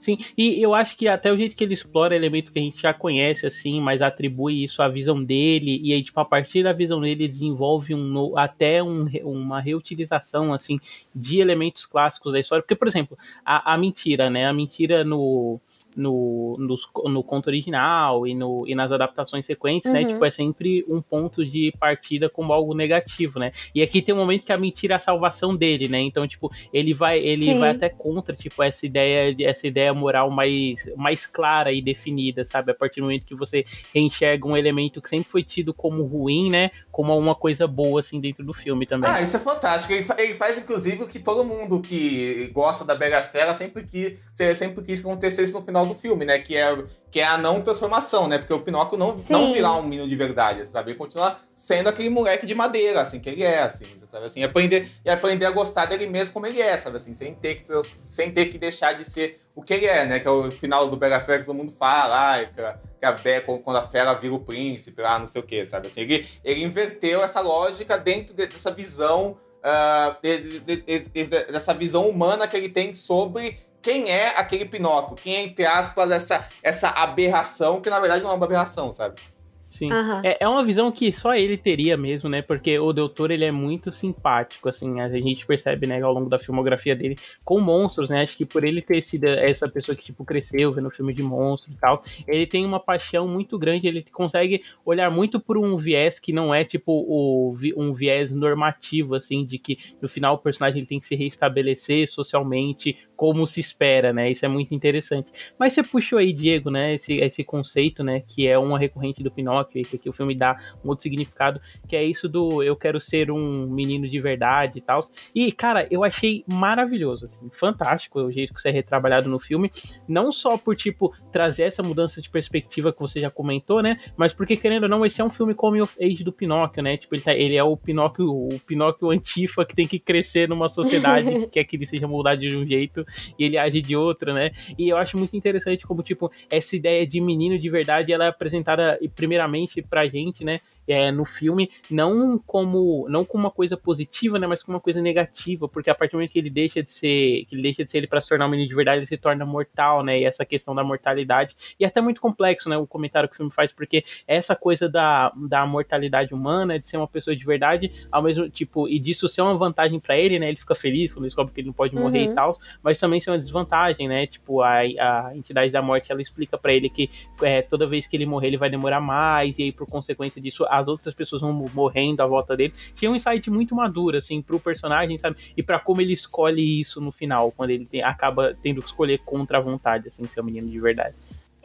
Sim, e eu acho que até o jeito que ele explora elementos que a gente já conhece, assim, mas atribui isso à visão dele, e aí, tipo, a partir da visão dele, desenvolve um até um, uma reutilização, assim, de elementos clássicos da história. Porque, por exemplo, a, a mentira, né? A mentira no no, nos, no conto original e, no, e nas adaptações sequentes, né, uhum. né? Tipo, é sempre um ponto de partida como algo negativo, né? E aqui tem um momento que a mentira é a salvação dele, né? Então, tipo, ele vai, ele vai até contra, tipo, essa ideia, essa ideia moral mais, mais clara e definida, sabe? A partir do momento que você enxerga um elemento que sempre foi tido como ruim, né? Como uma coisa boa, assim, dentro do filme também. Ah, isso é fantástico. Ele, ele faz, inclusive, o que todo mundo que gosta da Bela Fera sempre quis, sempre quis que acontecesse no final do filme, né? Que é, que é a não transformação, né? Porque o Pinóquio não, não virar um menino de verdade, sabe? Ele continua sendo aquele moleque de madeira, assim, que ele é, assim, sabe? Assim, aprender, e aprender a gostar dele mesmo como ele é, sabe? Assim, sem ter que, sem ter que deixar de ser o que ele é, né? Que é o final do Bela Fera que todo mundo fala, ah, que, a, que a Be, quando a fera vira o príncipe, lá, não sei o que, sabe? Assim, ele, ele inverteu essa lógica dentro dessa visão. Uh, de, de, de, dessa visão humana que ele tem sobre quem é aquele Pinóquio, quem é, entre aspas, essa, essa aberração, que na verdade não é uma aberração, sabe? Sim. Aham. É, é uma visão que só ele teria mesmo, né? Porque o doutor, ele é muito simpático, assim. A gente percebe, né, ao longo da filmografia dele com monstros, né? Acho que por ele ter sido essa pessoa que, tipo, cresceu vendo filme de monstro e tal, ele tem uma paixão muito grande, ele consegue olhar muito por um viés que não é, tipo, o, vi- um viés normativo, assim, de que no final o personagem ele tem que se reestabelecer socialmente como se espera, né? Isso é muito interessante. Mas você puxou aí, Diego, né, esse, esse conceito, né, que é uma recorrente do Pinóquio, e que aqui o filme dá um outro significado, que é isso do eu quero ser um menino de verdade e tal. E, cara, eu achei maravilhoso, assim, fantástico o jeito que isso é retrabalhado no filme, não só por, tipo, trazer essa mudança de perspectiva que você já comentou, né, mas porque, querendo ou não, esse é um filme coming of age do Pinóquio, né, tipo, ele, tá- ele é o Pinóquio, o Pinóquio antifa que tem que crescer numa sociedade que quer que ele seja moldado de um jeito e ele age de outro, né, e eu acho muito interessante como, tipo, essa ideia de menino de verdade, ela é apresentada primeiramente pra gente, né, é, no filme, não como não como uma coisa positiva, né, mas como uma coisa negativa, porque a partir do momento que ele deixa de ser, que ele deixa de ser ele para se tornar um menino de verdade, ele se torna mortal, né, e essa questão da mortalidade, e é até muito complexo, né, o comentário que o filme faz, porque essa coisa da, da mortalidade humana, de ser uma pessoa de verdade, ao mesmo tipo, e disso ser uma vantagem pra ele, né, ele fica feliz quando descobre que ele não pode morrer Uhum. e tal, mas também ser uma desvantagem, né, tipo, a, a entidade da morte, ela explica pra ele que é, toda vez que ele morrer, ele vai demorar mais, e aí, por consequência disso, as outras pessoas vão morrendo à volta dele. Tinha um insight muito maduro, assim, pro personagem, sabe? E pra como ele escolhe isso no final, quando ele tem- acaba tendo que escolher contra a vontade, assim, ser um menino de verdade.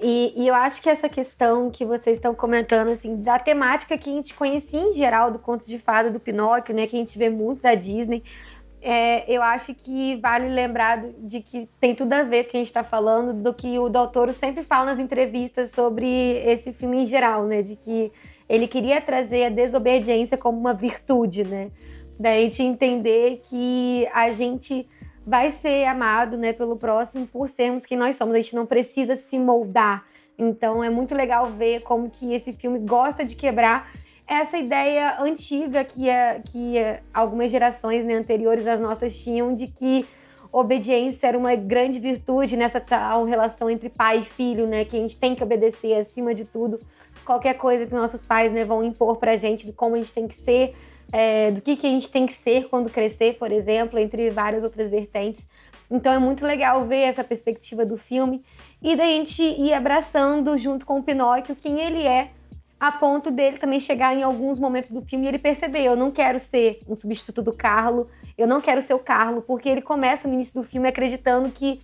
E, e eu acho que essa questão que vocês estão comentando, assim, da temática que a gente conhecia em geral do conto de fada do Pinóquio, né, que a gente vê muito da Disney, é, eu acho que vale lembrar de que tem tudo a ver com o que a gente está falando, do que o Doutor sempre fala nas entrevistas sobre esse filme em geral, né, de que ele queria trazer a desobediência como uma virtude, né, da gente entender que a gente vai ser amado, né, pelo próximo por sermos quem nós somos. A gente não precisa se moldar. Então é muito legal ver como que esse filme gosta de quebrar essa ideia antiga que, é, que é, algumas gerações né, anteriores às nossas tinham de que obediência era uma grande virtude nessa tal relação entre pai e filho, né? Que a gente tem que obedecer acima de tudo qualquer coisa que nossos pais né, vão impor pra gente de como a gente tem que ser, é, do que, que a gente tem que ser quando crescer, por exemplo, entre várias outras vertentes. Então é muito legal ver essa perspectiva do filme e da gente ir abraçando junto com o Pinóquio quem ele é, a ponto dele também chegar em alguns momentos do filme e ele perceber: eu não quero ser um substituto do Carlo, eu não quero ser o Carlo, porque ele começa no início do filme acreditando que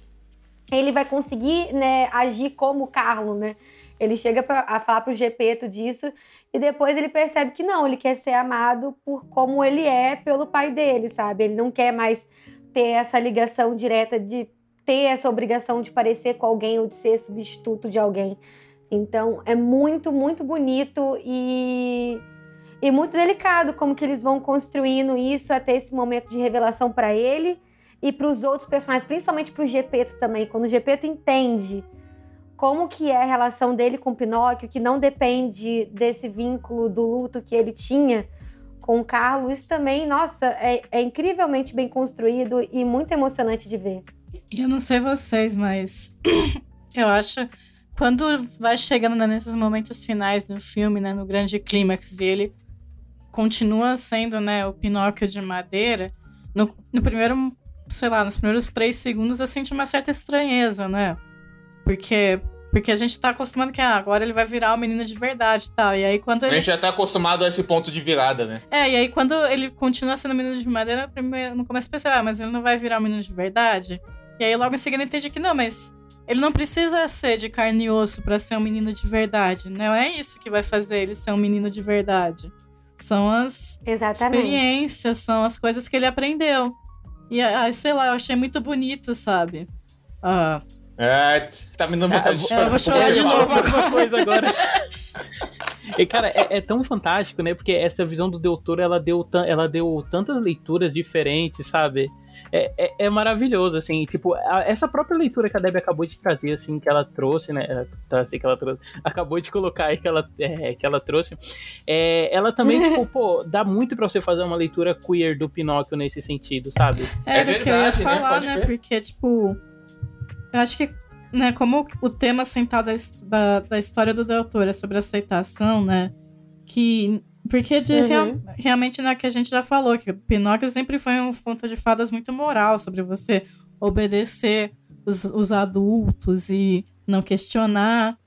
ele vai conseguir né, agir como o Carlo, né? Ele chega pra, a falar pro Gepeto disso e depois ele percebe que não, ele quer ser amado por como ele é pelo pai dele, sabe? Ele não quer mais ter essa ligação direta de ter essa obrigação de parecer com alguém ou de ser substituto de alguém. Então é muito, muito bonito e, e muito delicado como que eles vão construindo isso até esse momento de revelação para ele e para os outros personagens, principalmente para o Gepeto também. Quando o Gepeto entende como que é a relação dele com Pinóquio, que não depende desse vínculo do luto que ele tinha com o Carlos, isso também, nossa, é, é incrivelmente bem construído e muito emocionante de ver. Eu não sei vocês, mas eu acho quando vai chegando né, nesses momentos finais do filme, né, no grande clímax, e ele continua sendo, né, o Pinóquio de madeira, no, no primeiro, sei lá, nos primeiros três segundos eu senti uma certa estranheza, né? Porque porque a gente tá acostumado que ah, agora ele vai virar o menino de verdade e tal. E aí quando A ele gente já tá acostumado a esse ponto de virada, né? é, e aí quando ele continua sendo menino de madeira, primeiro, no começo eu pensei, ah, mas ele não vai virar um menino de verdade? E aí logo em seguida eu entendi que não, mas ele não precisa ser de carne e osso pra ser um menino de verdade. Não é isso que vai fazer ele ser um menino de verdade. São as Exatamente. experiências, são as coisas que ele aprendeu. E aí, sei lá, eu achei muito bonito, sabe? Ah, É, tá me dando vontade de eu chorar. vou chorar de novo. alguma coisa agora. E, cara, é, é tão fantástico, né? Porque essa visão do Doutor, ela deu, ela deu tantas leituras diferentes, sabe? É, é, é maravilhoso, assim, tipo, a- essa própria leitura que a Debbie acabou de trazer, assim, que ela trouxe, né? ela- Tá, assim, que ela trouxe, acabou de colocar aí que ela, é, que ela trouxe. É, ela também, tipo, pô, dá muito pra você fazer uma leitura queer do Pinóquio nesse sentido, sabe? É, É o que eu ia verdade, né? falar, né? crer. Porque, tipo, eu acho que né, como o tema central da, da, da história do Del Toro é sobre aceitação, né? Que. Porque de, Uhum. real- realmente, né, que a gente já falou, que Pinóquio sempre foi um conto de fadas muito moral sobre você obedecer os, os adultos e não questionar.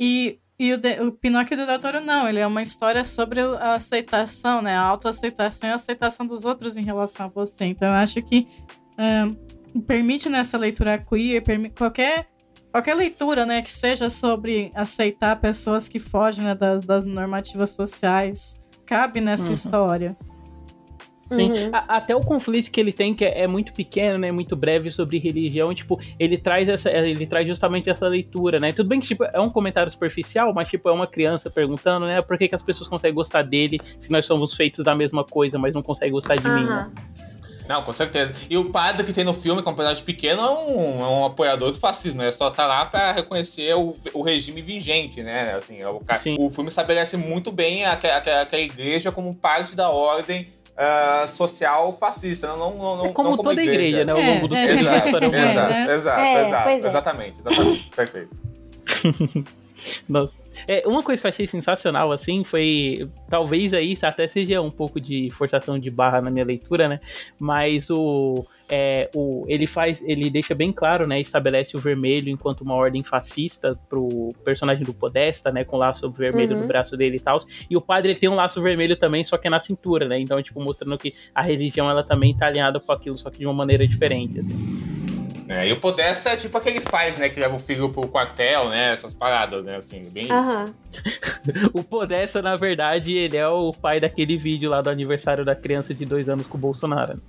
E, e o, de, o Pinóquio do Del Toro não, ele é uma história sobre a aceitação, né? A autoaceitação e a aceitação dos outros em relação a você. Então eu acho que é, permite nessa leitura queer, qualquer, qualquer leitura, né, que seja sobre aceitar pessoas que fogem né, das, das normativas sociais, cabe nessa Uhum. história. Sim. Uhum. A- até o conflito que ele tem, que é, é muito pequeno, né? Muito breve sobre religião, tipo, ele traz essa. Ele traz justamente essa leitura, né? Tudo bem que, tipo, é um comentário superficial, mas, tipo, é uma criança perguntando, né? Por que, que as pessoas conseguem gostar dele se nós somos feitos da mesma coisa, mas não conseguem gostar de mim, né? Não, com certeza. E o padre que tem no filme, como personagem pequeno, é um, é um apoiador do fascismo. Ele só tá lá pra reconhecer o, o regime vigente, né? Assim, é o, o filme estabelece muito bem aquela, aquela- aquela igreja como parte da ordem ah, social fascista. Não, não, não, É como não toda igreja, né? Ao É, longo dos é, Exato, exato, né? exato, É, exato, pois é. exatamente, exatamente, perfeito. Nossa. É, uma coisa que eu achei sensacional, assim, foi. Talvez aí até seja um pouco de forçação de barra na minha leitura, né? Mas o. É, o ele faz. Ele deixa bem claro, né? Estabelece o vermelho enquanto uma ordem fascista pro personagem do Podesta, né? Com o laço vermelho Uhum. no braço dele e tal. E o padre tem um laço vermelho também, só que é na cintura, né? Então, tipo, mostrando que a religião ela também tá alinhada com aquilo, só que de uma maneira diferente, assim. É, e o Podesta é tipo aqueles pais, né, que levam o filho pro quartel, né? Essas paradas, né? Assim, bem isso. Aham. O Podesta, na verdade, ele é o pai daquele vídeo lá do aniversário da criança de dois anos com o Bolsonaro.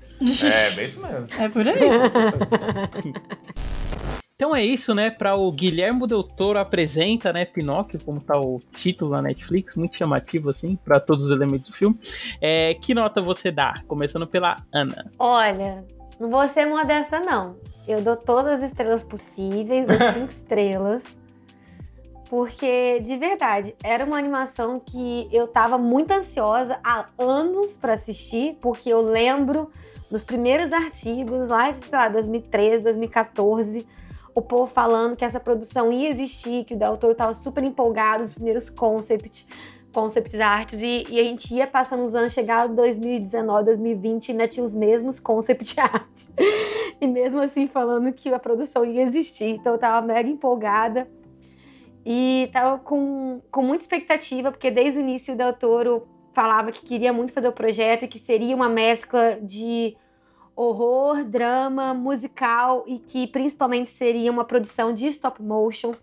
É, bem isso mesmo. É por aí. Então é isso, né? Para o Guilherme Del Toro apresenta, né, Pinóquio, como tá o título na Netflix, muito chamativo assim, para todos os elementos do filme. É, que nota você dá? Começando pela Ana. Olha, não vou ser modesta, não. Eu dou todas as estrelas possíveis, dou cinco estrelas. Porque, de verdade, era uma animação que eu tava muito ansiosa há anos pra assistir, porque eu lembro dos primeiros artigos lá de, sei lá, 2013, 2014, o povo falando que essa produção ia existir, que o Del Toro tava super empolgado nos primeiros concept, concept arts, e, e a gente ia passando os anos, chegava 2019, 2020, e ainda tinha os mesmos concept art. e mesmo assim falando que a produção ia existir, então eu tava mega empolgada. E tava com, com muita expectativa, porque desde o início o Del Toro falava que queria muito fazer o projeto e que seria uma mescla de horror, drama, musical e que principalmente seria uma produção de stop motion.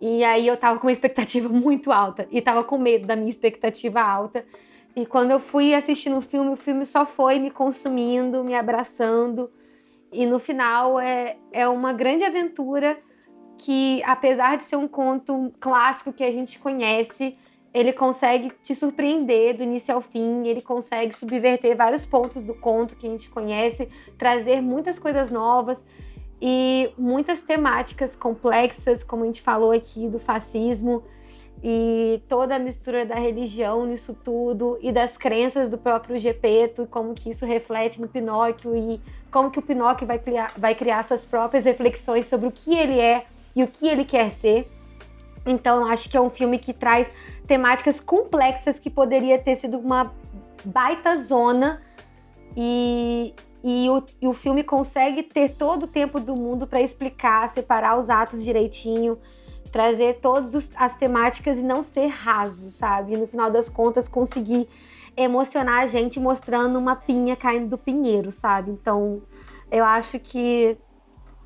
E aí eu tava com uma expectativa muito alta e tava com medo da minha expectativa alta. E quando eu fui assistindo o filme, o filme só foi me consumindo, me abraçando. E no final é, é uma grande aventura que, apesar de ser um conto clássico que a gente conhece, ele consegue te surpreender do início ao fim, ele consegue subverter vários pontos do conto que a gente conhece, trazer muitas coisas novas e muitas temáticas complexas, como a gente falou aqui, do fascismo e toda a mistura da religião nisso tudo e das crenças do próprio Gepeto, como que isso reflete no Pinóquio e como que o Pinóquio vai criar, vai criar suas próprias reflexões sobre o que ele é e o que ele quer ser. Então, acho que é um filme que traz temáticas complexas que poderia ter sido uma baita zona e, e, o, e o filme consegue ter todo o tempo do mundo para explicar, separar os atos direitinho, trazer todas as temáticas e não ser raso, sabe? E no final das contas, conseguir emocionar a gente mostrando uma pinha caindo do pinheiro, sabe? Então, eu acho que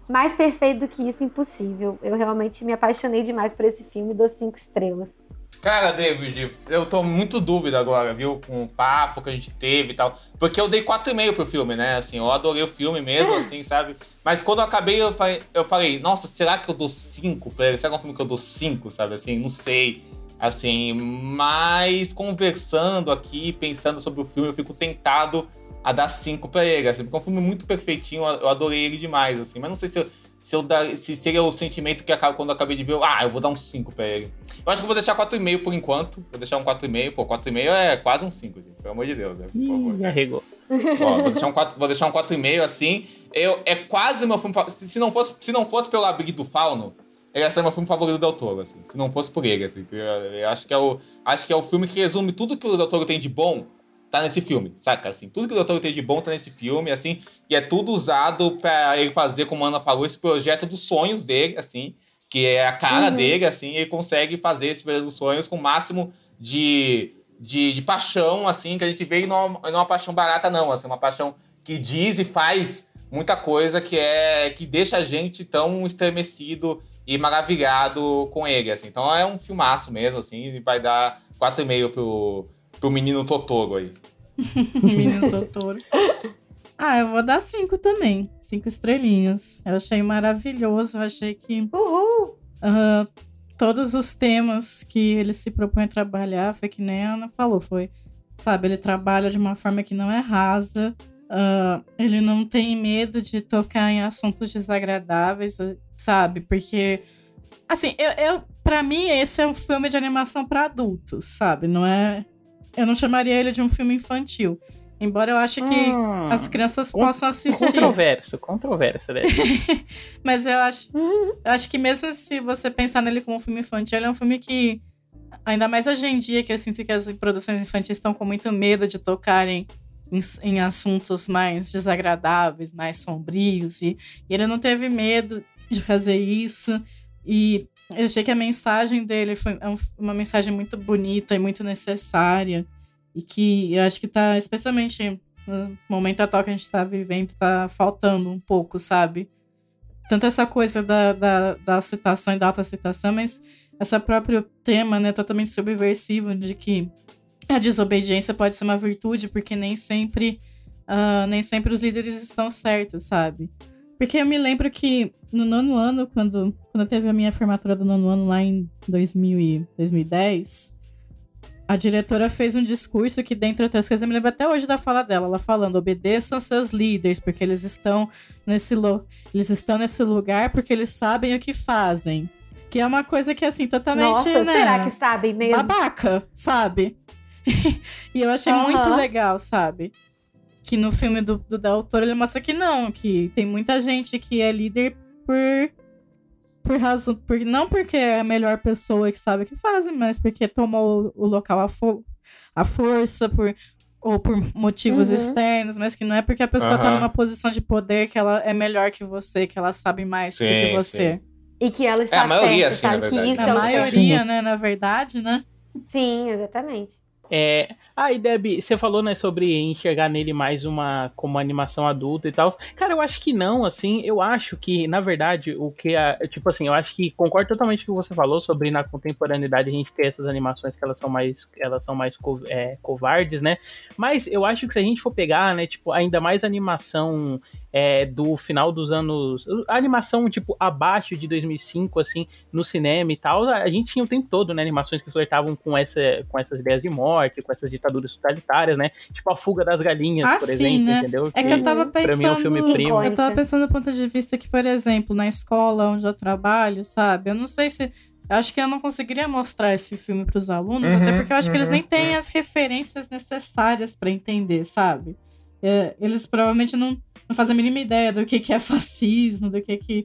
mais perfeito do que isso, impossível. Eu realmente me apaixonei demais por esse filme dou cinco estrelas. Cara, David, eu tô muito dúvida agora, viu? Com o papo que a gente teve e tal. Porque eu dei 4,5 pro filme, né? Assim, eu adorei o filme mesmo, assim, sabe? Mas quando eu acabei, eu falei, eu falei nossa, será que eu dou 5 pra ele? Será que é um filme que eu dou 5, sabe? Assim, não sei. Assim, mas conversando aqui, pensando sobre o filme, eu fico tentado a dar 5 pra ele, assim, porque é um filme muito perfeitinho, eu adorei ele demais, assim. Mas não sei se eu, se, eu dar, se seria o sentimento que acaba quando eu acabei de ver, ah, eu vou dar um 5 pra ele. Eu acho que eu vou deixar 4,5 por enquanto. Vou deixar um 4,5. Pô, 4,5 é quase um 5, gente. Pelo amor de Deus, né? Por favor. Ih, arregou. Ó, vou deixar um 4, vou deixar um 4,5 assim. Eu, é quase meu filme favorito. Se, se, não fosse, se não fosse pelo Abrigo do Fauno, ele ia ser meu filme favorito do Del Toro, assim. Se não fosse por ele, assim. Eu, eu acho, que é o, acho que é o filme que resume tudo que o Del Toro tem de bom tá nesse filme, saca? Assim, tudo que o Doutor tem de bom tá nesse filme, assim, e é tudo usado para ele fazer, como a Ana falou, esse projeto dos sonhos dele, assim, que é a cara uhum. dele, assim, ele consegue fazer esse projeto dos sonhos com o máximo de, de, de paixão, assim, que a gente vê e não, não é uma paixão barata, não, assim, uma paixão que diz e faz muita coisa que é que deixa a gente tão estremecido e maravilhado com ele, assim. Então é um filmaço mesmo, assim, e vai dar 4,5 pro, pro menino Totoro aí. menino Totoro. Ah, eu vou dar cinco também. Cinco estrelinhas. Eu achei maravilhoso. Eu achei que. Uhul! Uh, todos os temas que ele se propõe a trabalhar, foi que nem a Ana falou, foi. Sabe, ele trabalha de uma forma que não é rasa. Uh, ele não tem medo de tocar em assuntos desagradáveis, sabe? Porque. Assim, eu, eu para mim, esse é um filme de animação para adultos, sabe? Não é eu não chamaria ele de um filme infantil. Embora eu ache que hum, as crianças possam assistir. Controverso, controverso, né? Mas eu acho, eu acho que mesmo se você pensar nele como um filme infantil, ele é um filme que, ainda mais hoje em dia, que eu sinto que as produções infantis estão com muito medo de tocarem em, em assuntos mais desagradáveis, mais sombrios, e, e ele não teve medo de fazer isso. E eu achei que a mensagem dele foi é uma mensagem muito bonita e muito necessária. E que eu acho que tá, especialmente no momento atual que a gente tá vivendo, tá faltando um pouco, sabe? Tanto essa coisa da, da, da citação e da autocitação, mas essa próprio tema, né, totalmente subversivo de que a desobediência pode ser uma virtude, porque nem sempre, uh, nem sempre os líderes estão certos, sabe? Porque eu me lembro que no nono ano, quando, quando teve a minha formatura do nono ano lá em 2000 e 2010, a diretora fez um discurso que, dentre outras coisas, eu me lembro até hoje da fala dela, ela falando, obedeçam seus líderes, porque eles estão nesse, eles estão nesse lugar porque eles sabem o que fazem. Que é uma coisa que, assim, totalmente, Nossa, né, será que sabem mesmo? Babaca, sabe? e eu achei uhum. muito legal, sabe? Que no filme do, do Del Toro ele mostra que não, que tem muita gente que é líder por por razão, por, não porque é a melhor pessoa que sabe o que faz, mas porque tomou o, o local à, fo, à força, por, ou por motivos uhum. externos, mas que não é porque a pessoa uhum. tá numa posição de poder que ela é melhor que você, que ela sabe mais sim, do que você. Sim. E que ela está é, a maioria, certa, assim, sabe? Que isso a é maioria, né, na verdade, né? Sim, exatamente. É, ah, e Deb, você falou, né, sobre enxergar nele mais uma como animação adulta e tal. Cara, eu acho que não, assim, eu acho que, na verdade, o que a, tipo assim, eu acho que concordo totalmente com o que você falou sobre na contemporaneidade a gente ter essas animações que elas são mais elas são mais co é, covardes, né? Mas eu acho que se a gente for pegar, né, tipo, ainda mais animação é, do final dos anos, a animação tipo abaixo de 2005 assim, no cinema e tal, a gente tinha o tempo todo, né, animações que flertavam com essa com essas ideias de morte, com essas ditaduras totalitárias, né? Tipo a fuga das galinhas, ah, por sim, exemplo, né? entendeu? É que, eu tava pensando. Pra mim é um filme primo. Eu tava pensando do ponto de vista que, por exemplo, na escola onde eu trabalho, sabe? Eu não sei se. Eu acho que eu não conseguiria mostrar esse filme para os alunos, uhum, até porque eu acho uhum, que eles nem têm uhum. as referências necessárias para entender, sabe? É, eles provavelmente não, não fazem a mínima ideia do que, que é fascismo, do que, que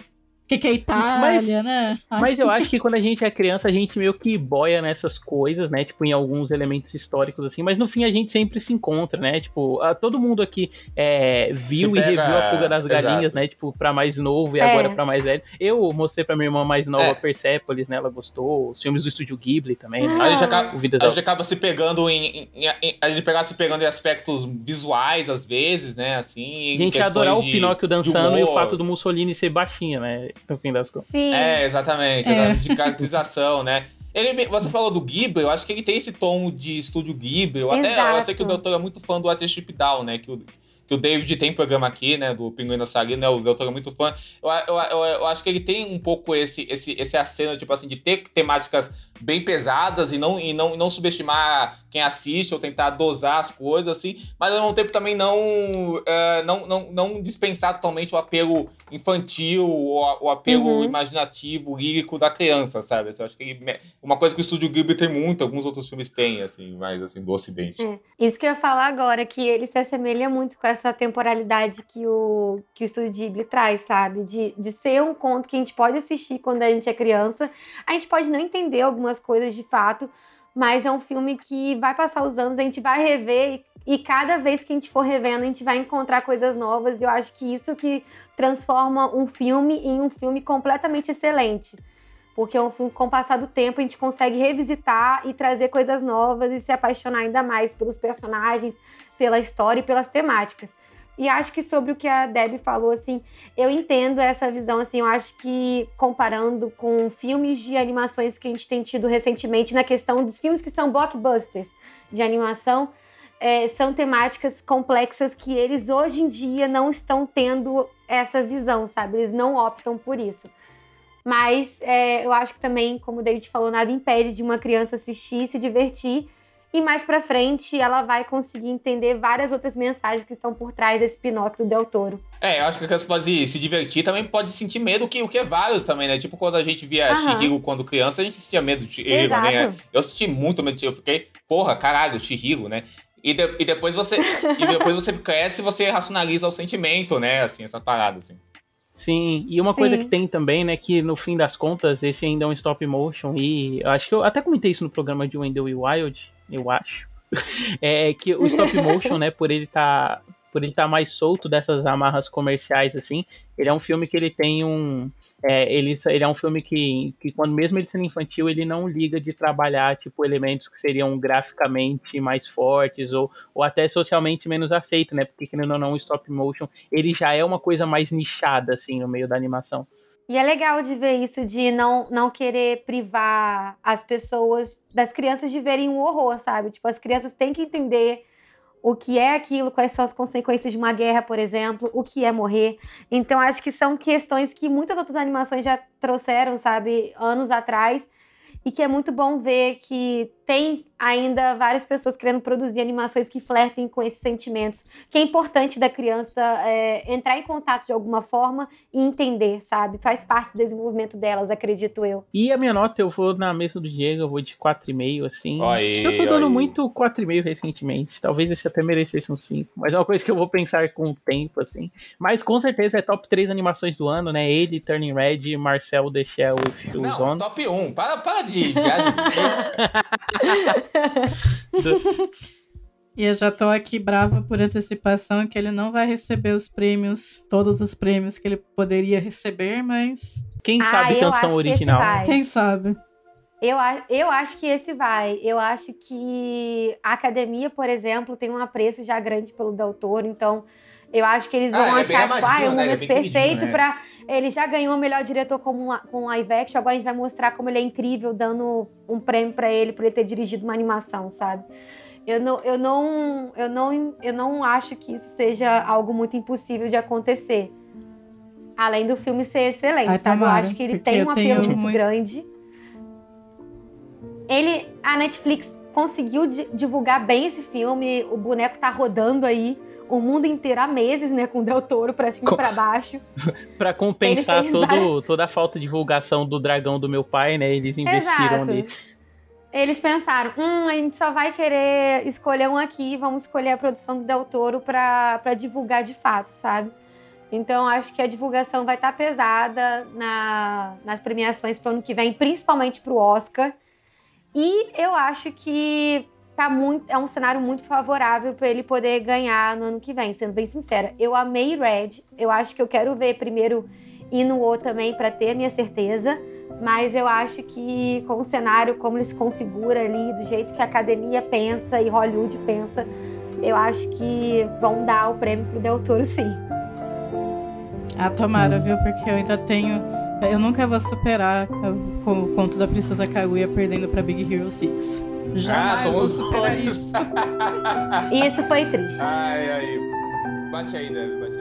que, que é Itália, mas, né? Ai. Mas eu acho que quando a gente é criança, a gente meio que boia nessas coisas, né? Tipo, em alguns elementos históricos, assim, mas no fim a gente sempre se encontra, né? Tipo, a, todo mundo aqui é, viu pega, e reviu a fuga das galinhas, exato. né? Tipo, pra mais novo e é. agora pra mais velho. Eu mostrei pra minha irmã mais nova é. Persepolis, né? Ela gostou. Os filmes do estúdio Ghibli também. Né? A, gente acaba, a gente acaba se pegando em, em, em, A gente pega se pegando em aspectos visuais, às vezes, né? Assim. A gente adorar de, o Pinóquio dançando e o fato do Mussolini ser baixinho, né? No fim das contas. Sim. É, exatamente. É. De caracterização, né? Ele, você falou do Ghibli, eu acho que ele tem esse tom de estúdio Ghibli. Eu, até, eu sei que o doutor é muito fã do Watership Down, né? Que o, que o David tem programa aqui, né? Do Pinguim da Saga, né? O doutor é muito fã. Eu, eu, eu, eu, acho que ele tem um pouco esse, esse, esse aceno, tipo assim, de ter temáticas bem pesadas e não, e não, e não subestimar quem assiste ou tentar dosar as coisas, assim, mas ao mesmo tempo também não, uh, não, não, não dispensar totalmente o apelo infantil, o, o apelo uhum. imaginativo, lírico da criança, sabe? Assim, eu acho que uma coisa que o Estúdio Ghibli tem muito, alguns outros filmes têm, assim, mais assim, do Ocidente. É. Isso que eu ia falar agora, que ele se assemelha muito com essa temporalidade que o, que o Estúdio Ghibli traz, sabe? De, de ser um conto que a gente pode assistir quando a gente é criança, a gente pode não entender algumas coisas de fato, mas é um filme que vai passar os anos, a gente vai rever e, e cada vez que a gente for revendo, a gente vai encontrar coisas novas. E eu acho que isso que transforma um filme em um filme completamente excelente. Porque é um filme, com o passar do tempo, a gente consegue revisitar e trazer coisas novas e se apaixonar ainda mais pelos personagens, pela história e pelas temáticas. E acho que sobre o que a Deb falou, assim, eu entendo essa visão, assim, eu acho que comparando com filmes de animações que a gente tem tido recentemente na questão dos filmes que são blockbusters de animação, é, são temáticas complexas que eles hoje em dia não estão tendo essa visão, sabe? Eles não optam por isso. Mas é, eu acho que também, como o David falou, nada impede de uma criança assistir, se divertir e mais para frente ela vai conseguir entender várias outras mensagens que estão por trás desse Pinóquio do Del Toro. É, eu acho que a criança pode se divertir, também pode sentir medo, que, o que é válido também, né? Tipo, quando a gente via Shihiro quando criança, a gente sentia medo de Shihiro, né? Eu senti muito medo de Shihiro, eu fiquei, porra, caralho, Shihiro, né? E, de, e depois você e depois você cresce e você racionaliza o sentimento, né? Assim, essa parada, assim. Sim, e uma Sim. coisa que tem também, né, que no fim das contas, esse ainda é um stop motion, e eu acho que eu até comentei isso no programa de Wendell Wild, eu acho. é que o stop motion, né, por ele tá por ele estar tá mais solto dessas amarras comerciais assim, ele é um filme que ele tem um é, ele, ele é um filme que, que quando mesmo ele sendo infantil, ele não liga de trabalhar tipo elementos que seriam graficamente mais fortes ou, ou até socialmente menos aceito, né? Porque querendo ou não, o stop motion, ele já é uma coisa mais nichada assim no meio da animação. E é legal de ver isso, de não, não querer privar as pessoas, das crianças de verem o horror, sabe? Tipo, as crianças têm que entender o que é aquilo, quais são as consequências de uma guerra, por exemplo, o que é morrer. Então, acho que são questões que muitas outras animações já trouxeram, sabe, anos atrás, e que é muito bom ver que tem ainda várias pessoas querendo produzir animações que flertem com esses sentimentos, que é importante da criança é, entrar em contato de alguma forma e entender, sabe? Faz parte do desenvolvimento delas, acredito eu. E a minha nota, eu vou na mesa do Diego, eu vou de 4,5, assim. Oi, eu tô dando oi. muito 4,5 recentemente. Talvez esse até merecesse um 5. Mas é uma coisa que eu vou pensar com o tempo, assim. Mas com certeza é top 3 animações do ano, né? Ele, Turning Red, Marcel The Shell e Shoes Não, On. top 1. Para, para de viagem. E eu já tô aqui brava por antecipação que ele não vai receber os prêmios, todos os prêmios que ele poderia receber, mas. Quem ah, sabe canção original? Que Quem sabe? Eu, eu acho que esse vai. Eu acho que a academia, por exemplo, tem um apreço já grande pelo Del Toro, então eu acho que eles vão ah, é achar que ah, é o né? momento é perfeito né? para ele já ganhou o melhor diretor como com live action, agora a gente vai mostrar como ele é incrível, dando um prêmio para ele por ele ter dirigido uma animação, sabe? Eu não, eu, não, eu, não, eu não acho que isso seja algo muito impossível de acontecer. Além do filme ser excelente, Ai, sabe? Tomara, eu acho que ele tem um apelo muito, muito grande. Ele, a Netflix conseguiu divulgar bem esse filme, o boneco tá rodando aí o mundo inteiro há meses, né, com o Del Toro pra cima e pra baixo. pra compensar todo, várias... toda a falta de divulgação do dragão do meu pai, né, eles investiram nisso. Eles pensaram, hum, a gente só vai querer escolher um aqui, vamos escolher a produção do Del Toro pra, pra divulgar de fato, sabe? Então, acho que a divulgação vai estar tá pesada na, nas premiações pro ano que vem, principalmente pro Oscar. E eu acho que tá muito, é um cenário muito favorável para ele poder ganhar no ano que vem, sendo bem sincera. Eu amei Red, eu acho que eu quero ver primeiro Inuo também para ter a minha certeza, mas eu acho que com o cenário como ele se configura ali, do jeito que a academia pensa e Hollywood pensa, eu acho que vão dar o prêmio pro Del Toro sim. Ah, tomara, viu? Porque eu ainda tenho. Eu nunca vou superar o conto da Princesa Kaguya perdendo pra Big Hero 6. Já ah, somos dois. Isso. isso foi triste. Ai, ai. Bate aí, Deve, bate aí.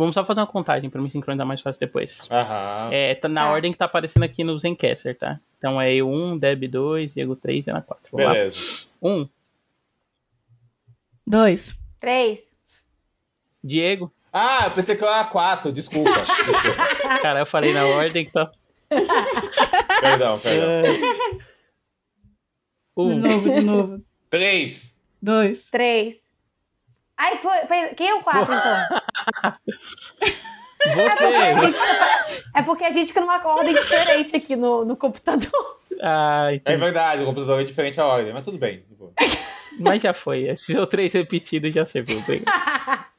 Vamos só fazer uma contagem pra me sincronizar mais fácil depois. Aham. É, tá na Tá. ordem que tá aparecendo aqui no Zencaster, tá? Então é eu 1, Deb 2, Diego 3 e Ana 4. Vamos lá. Beleza. 1, Dois. Três. Diego. Ah, eu pensei que eu era 4, desculpa. desculpa. Cara, eu falei na ordem que tá. Perdão, perdão. É... De Um. novo, de novo. 3. Dois. Três. Ai, foi, foi- quem é o quatro, então? Você! É porque a gente fica numa ordem diferente aqui no, no computador. Ai, É verdade, o computador é diferente a ordem, mas tudo bem. tipo. mas já foi. Esses três repetidos já serviu. Obrigado.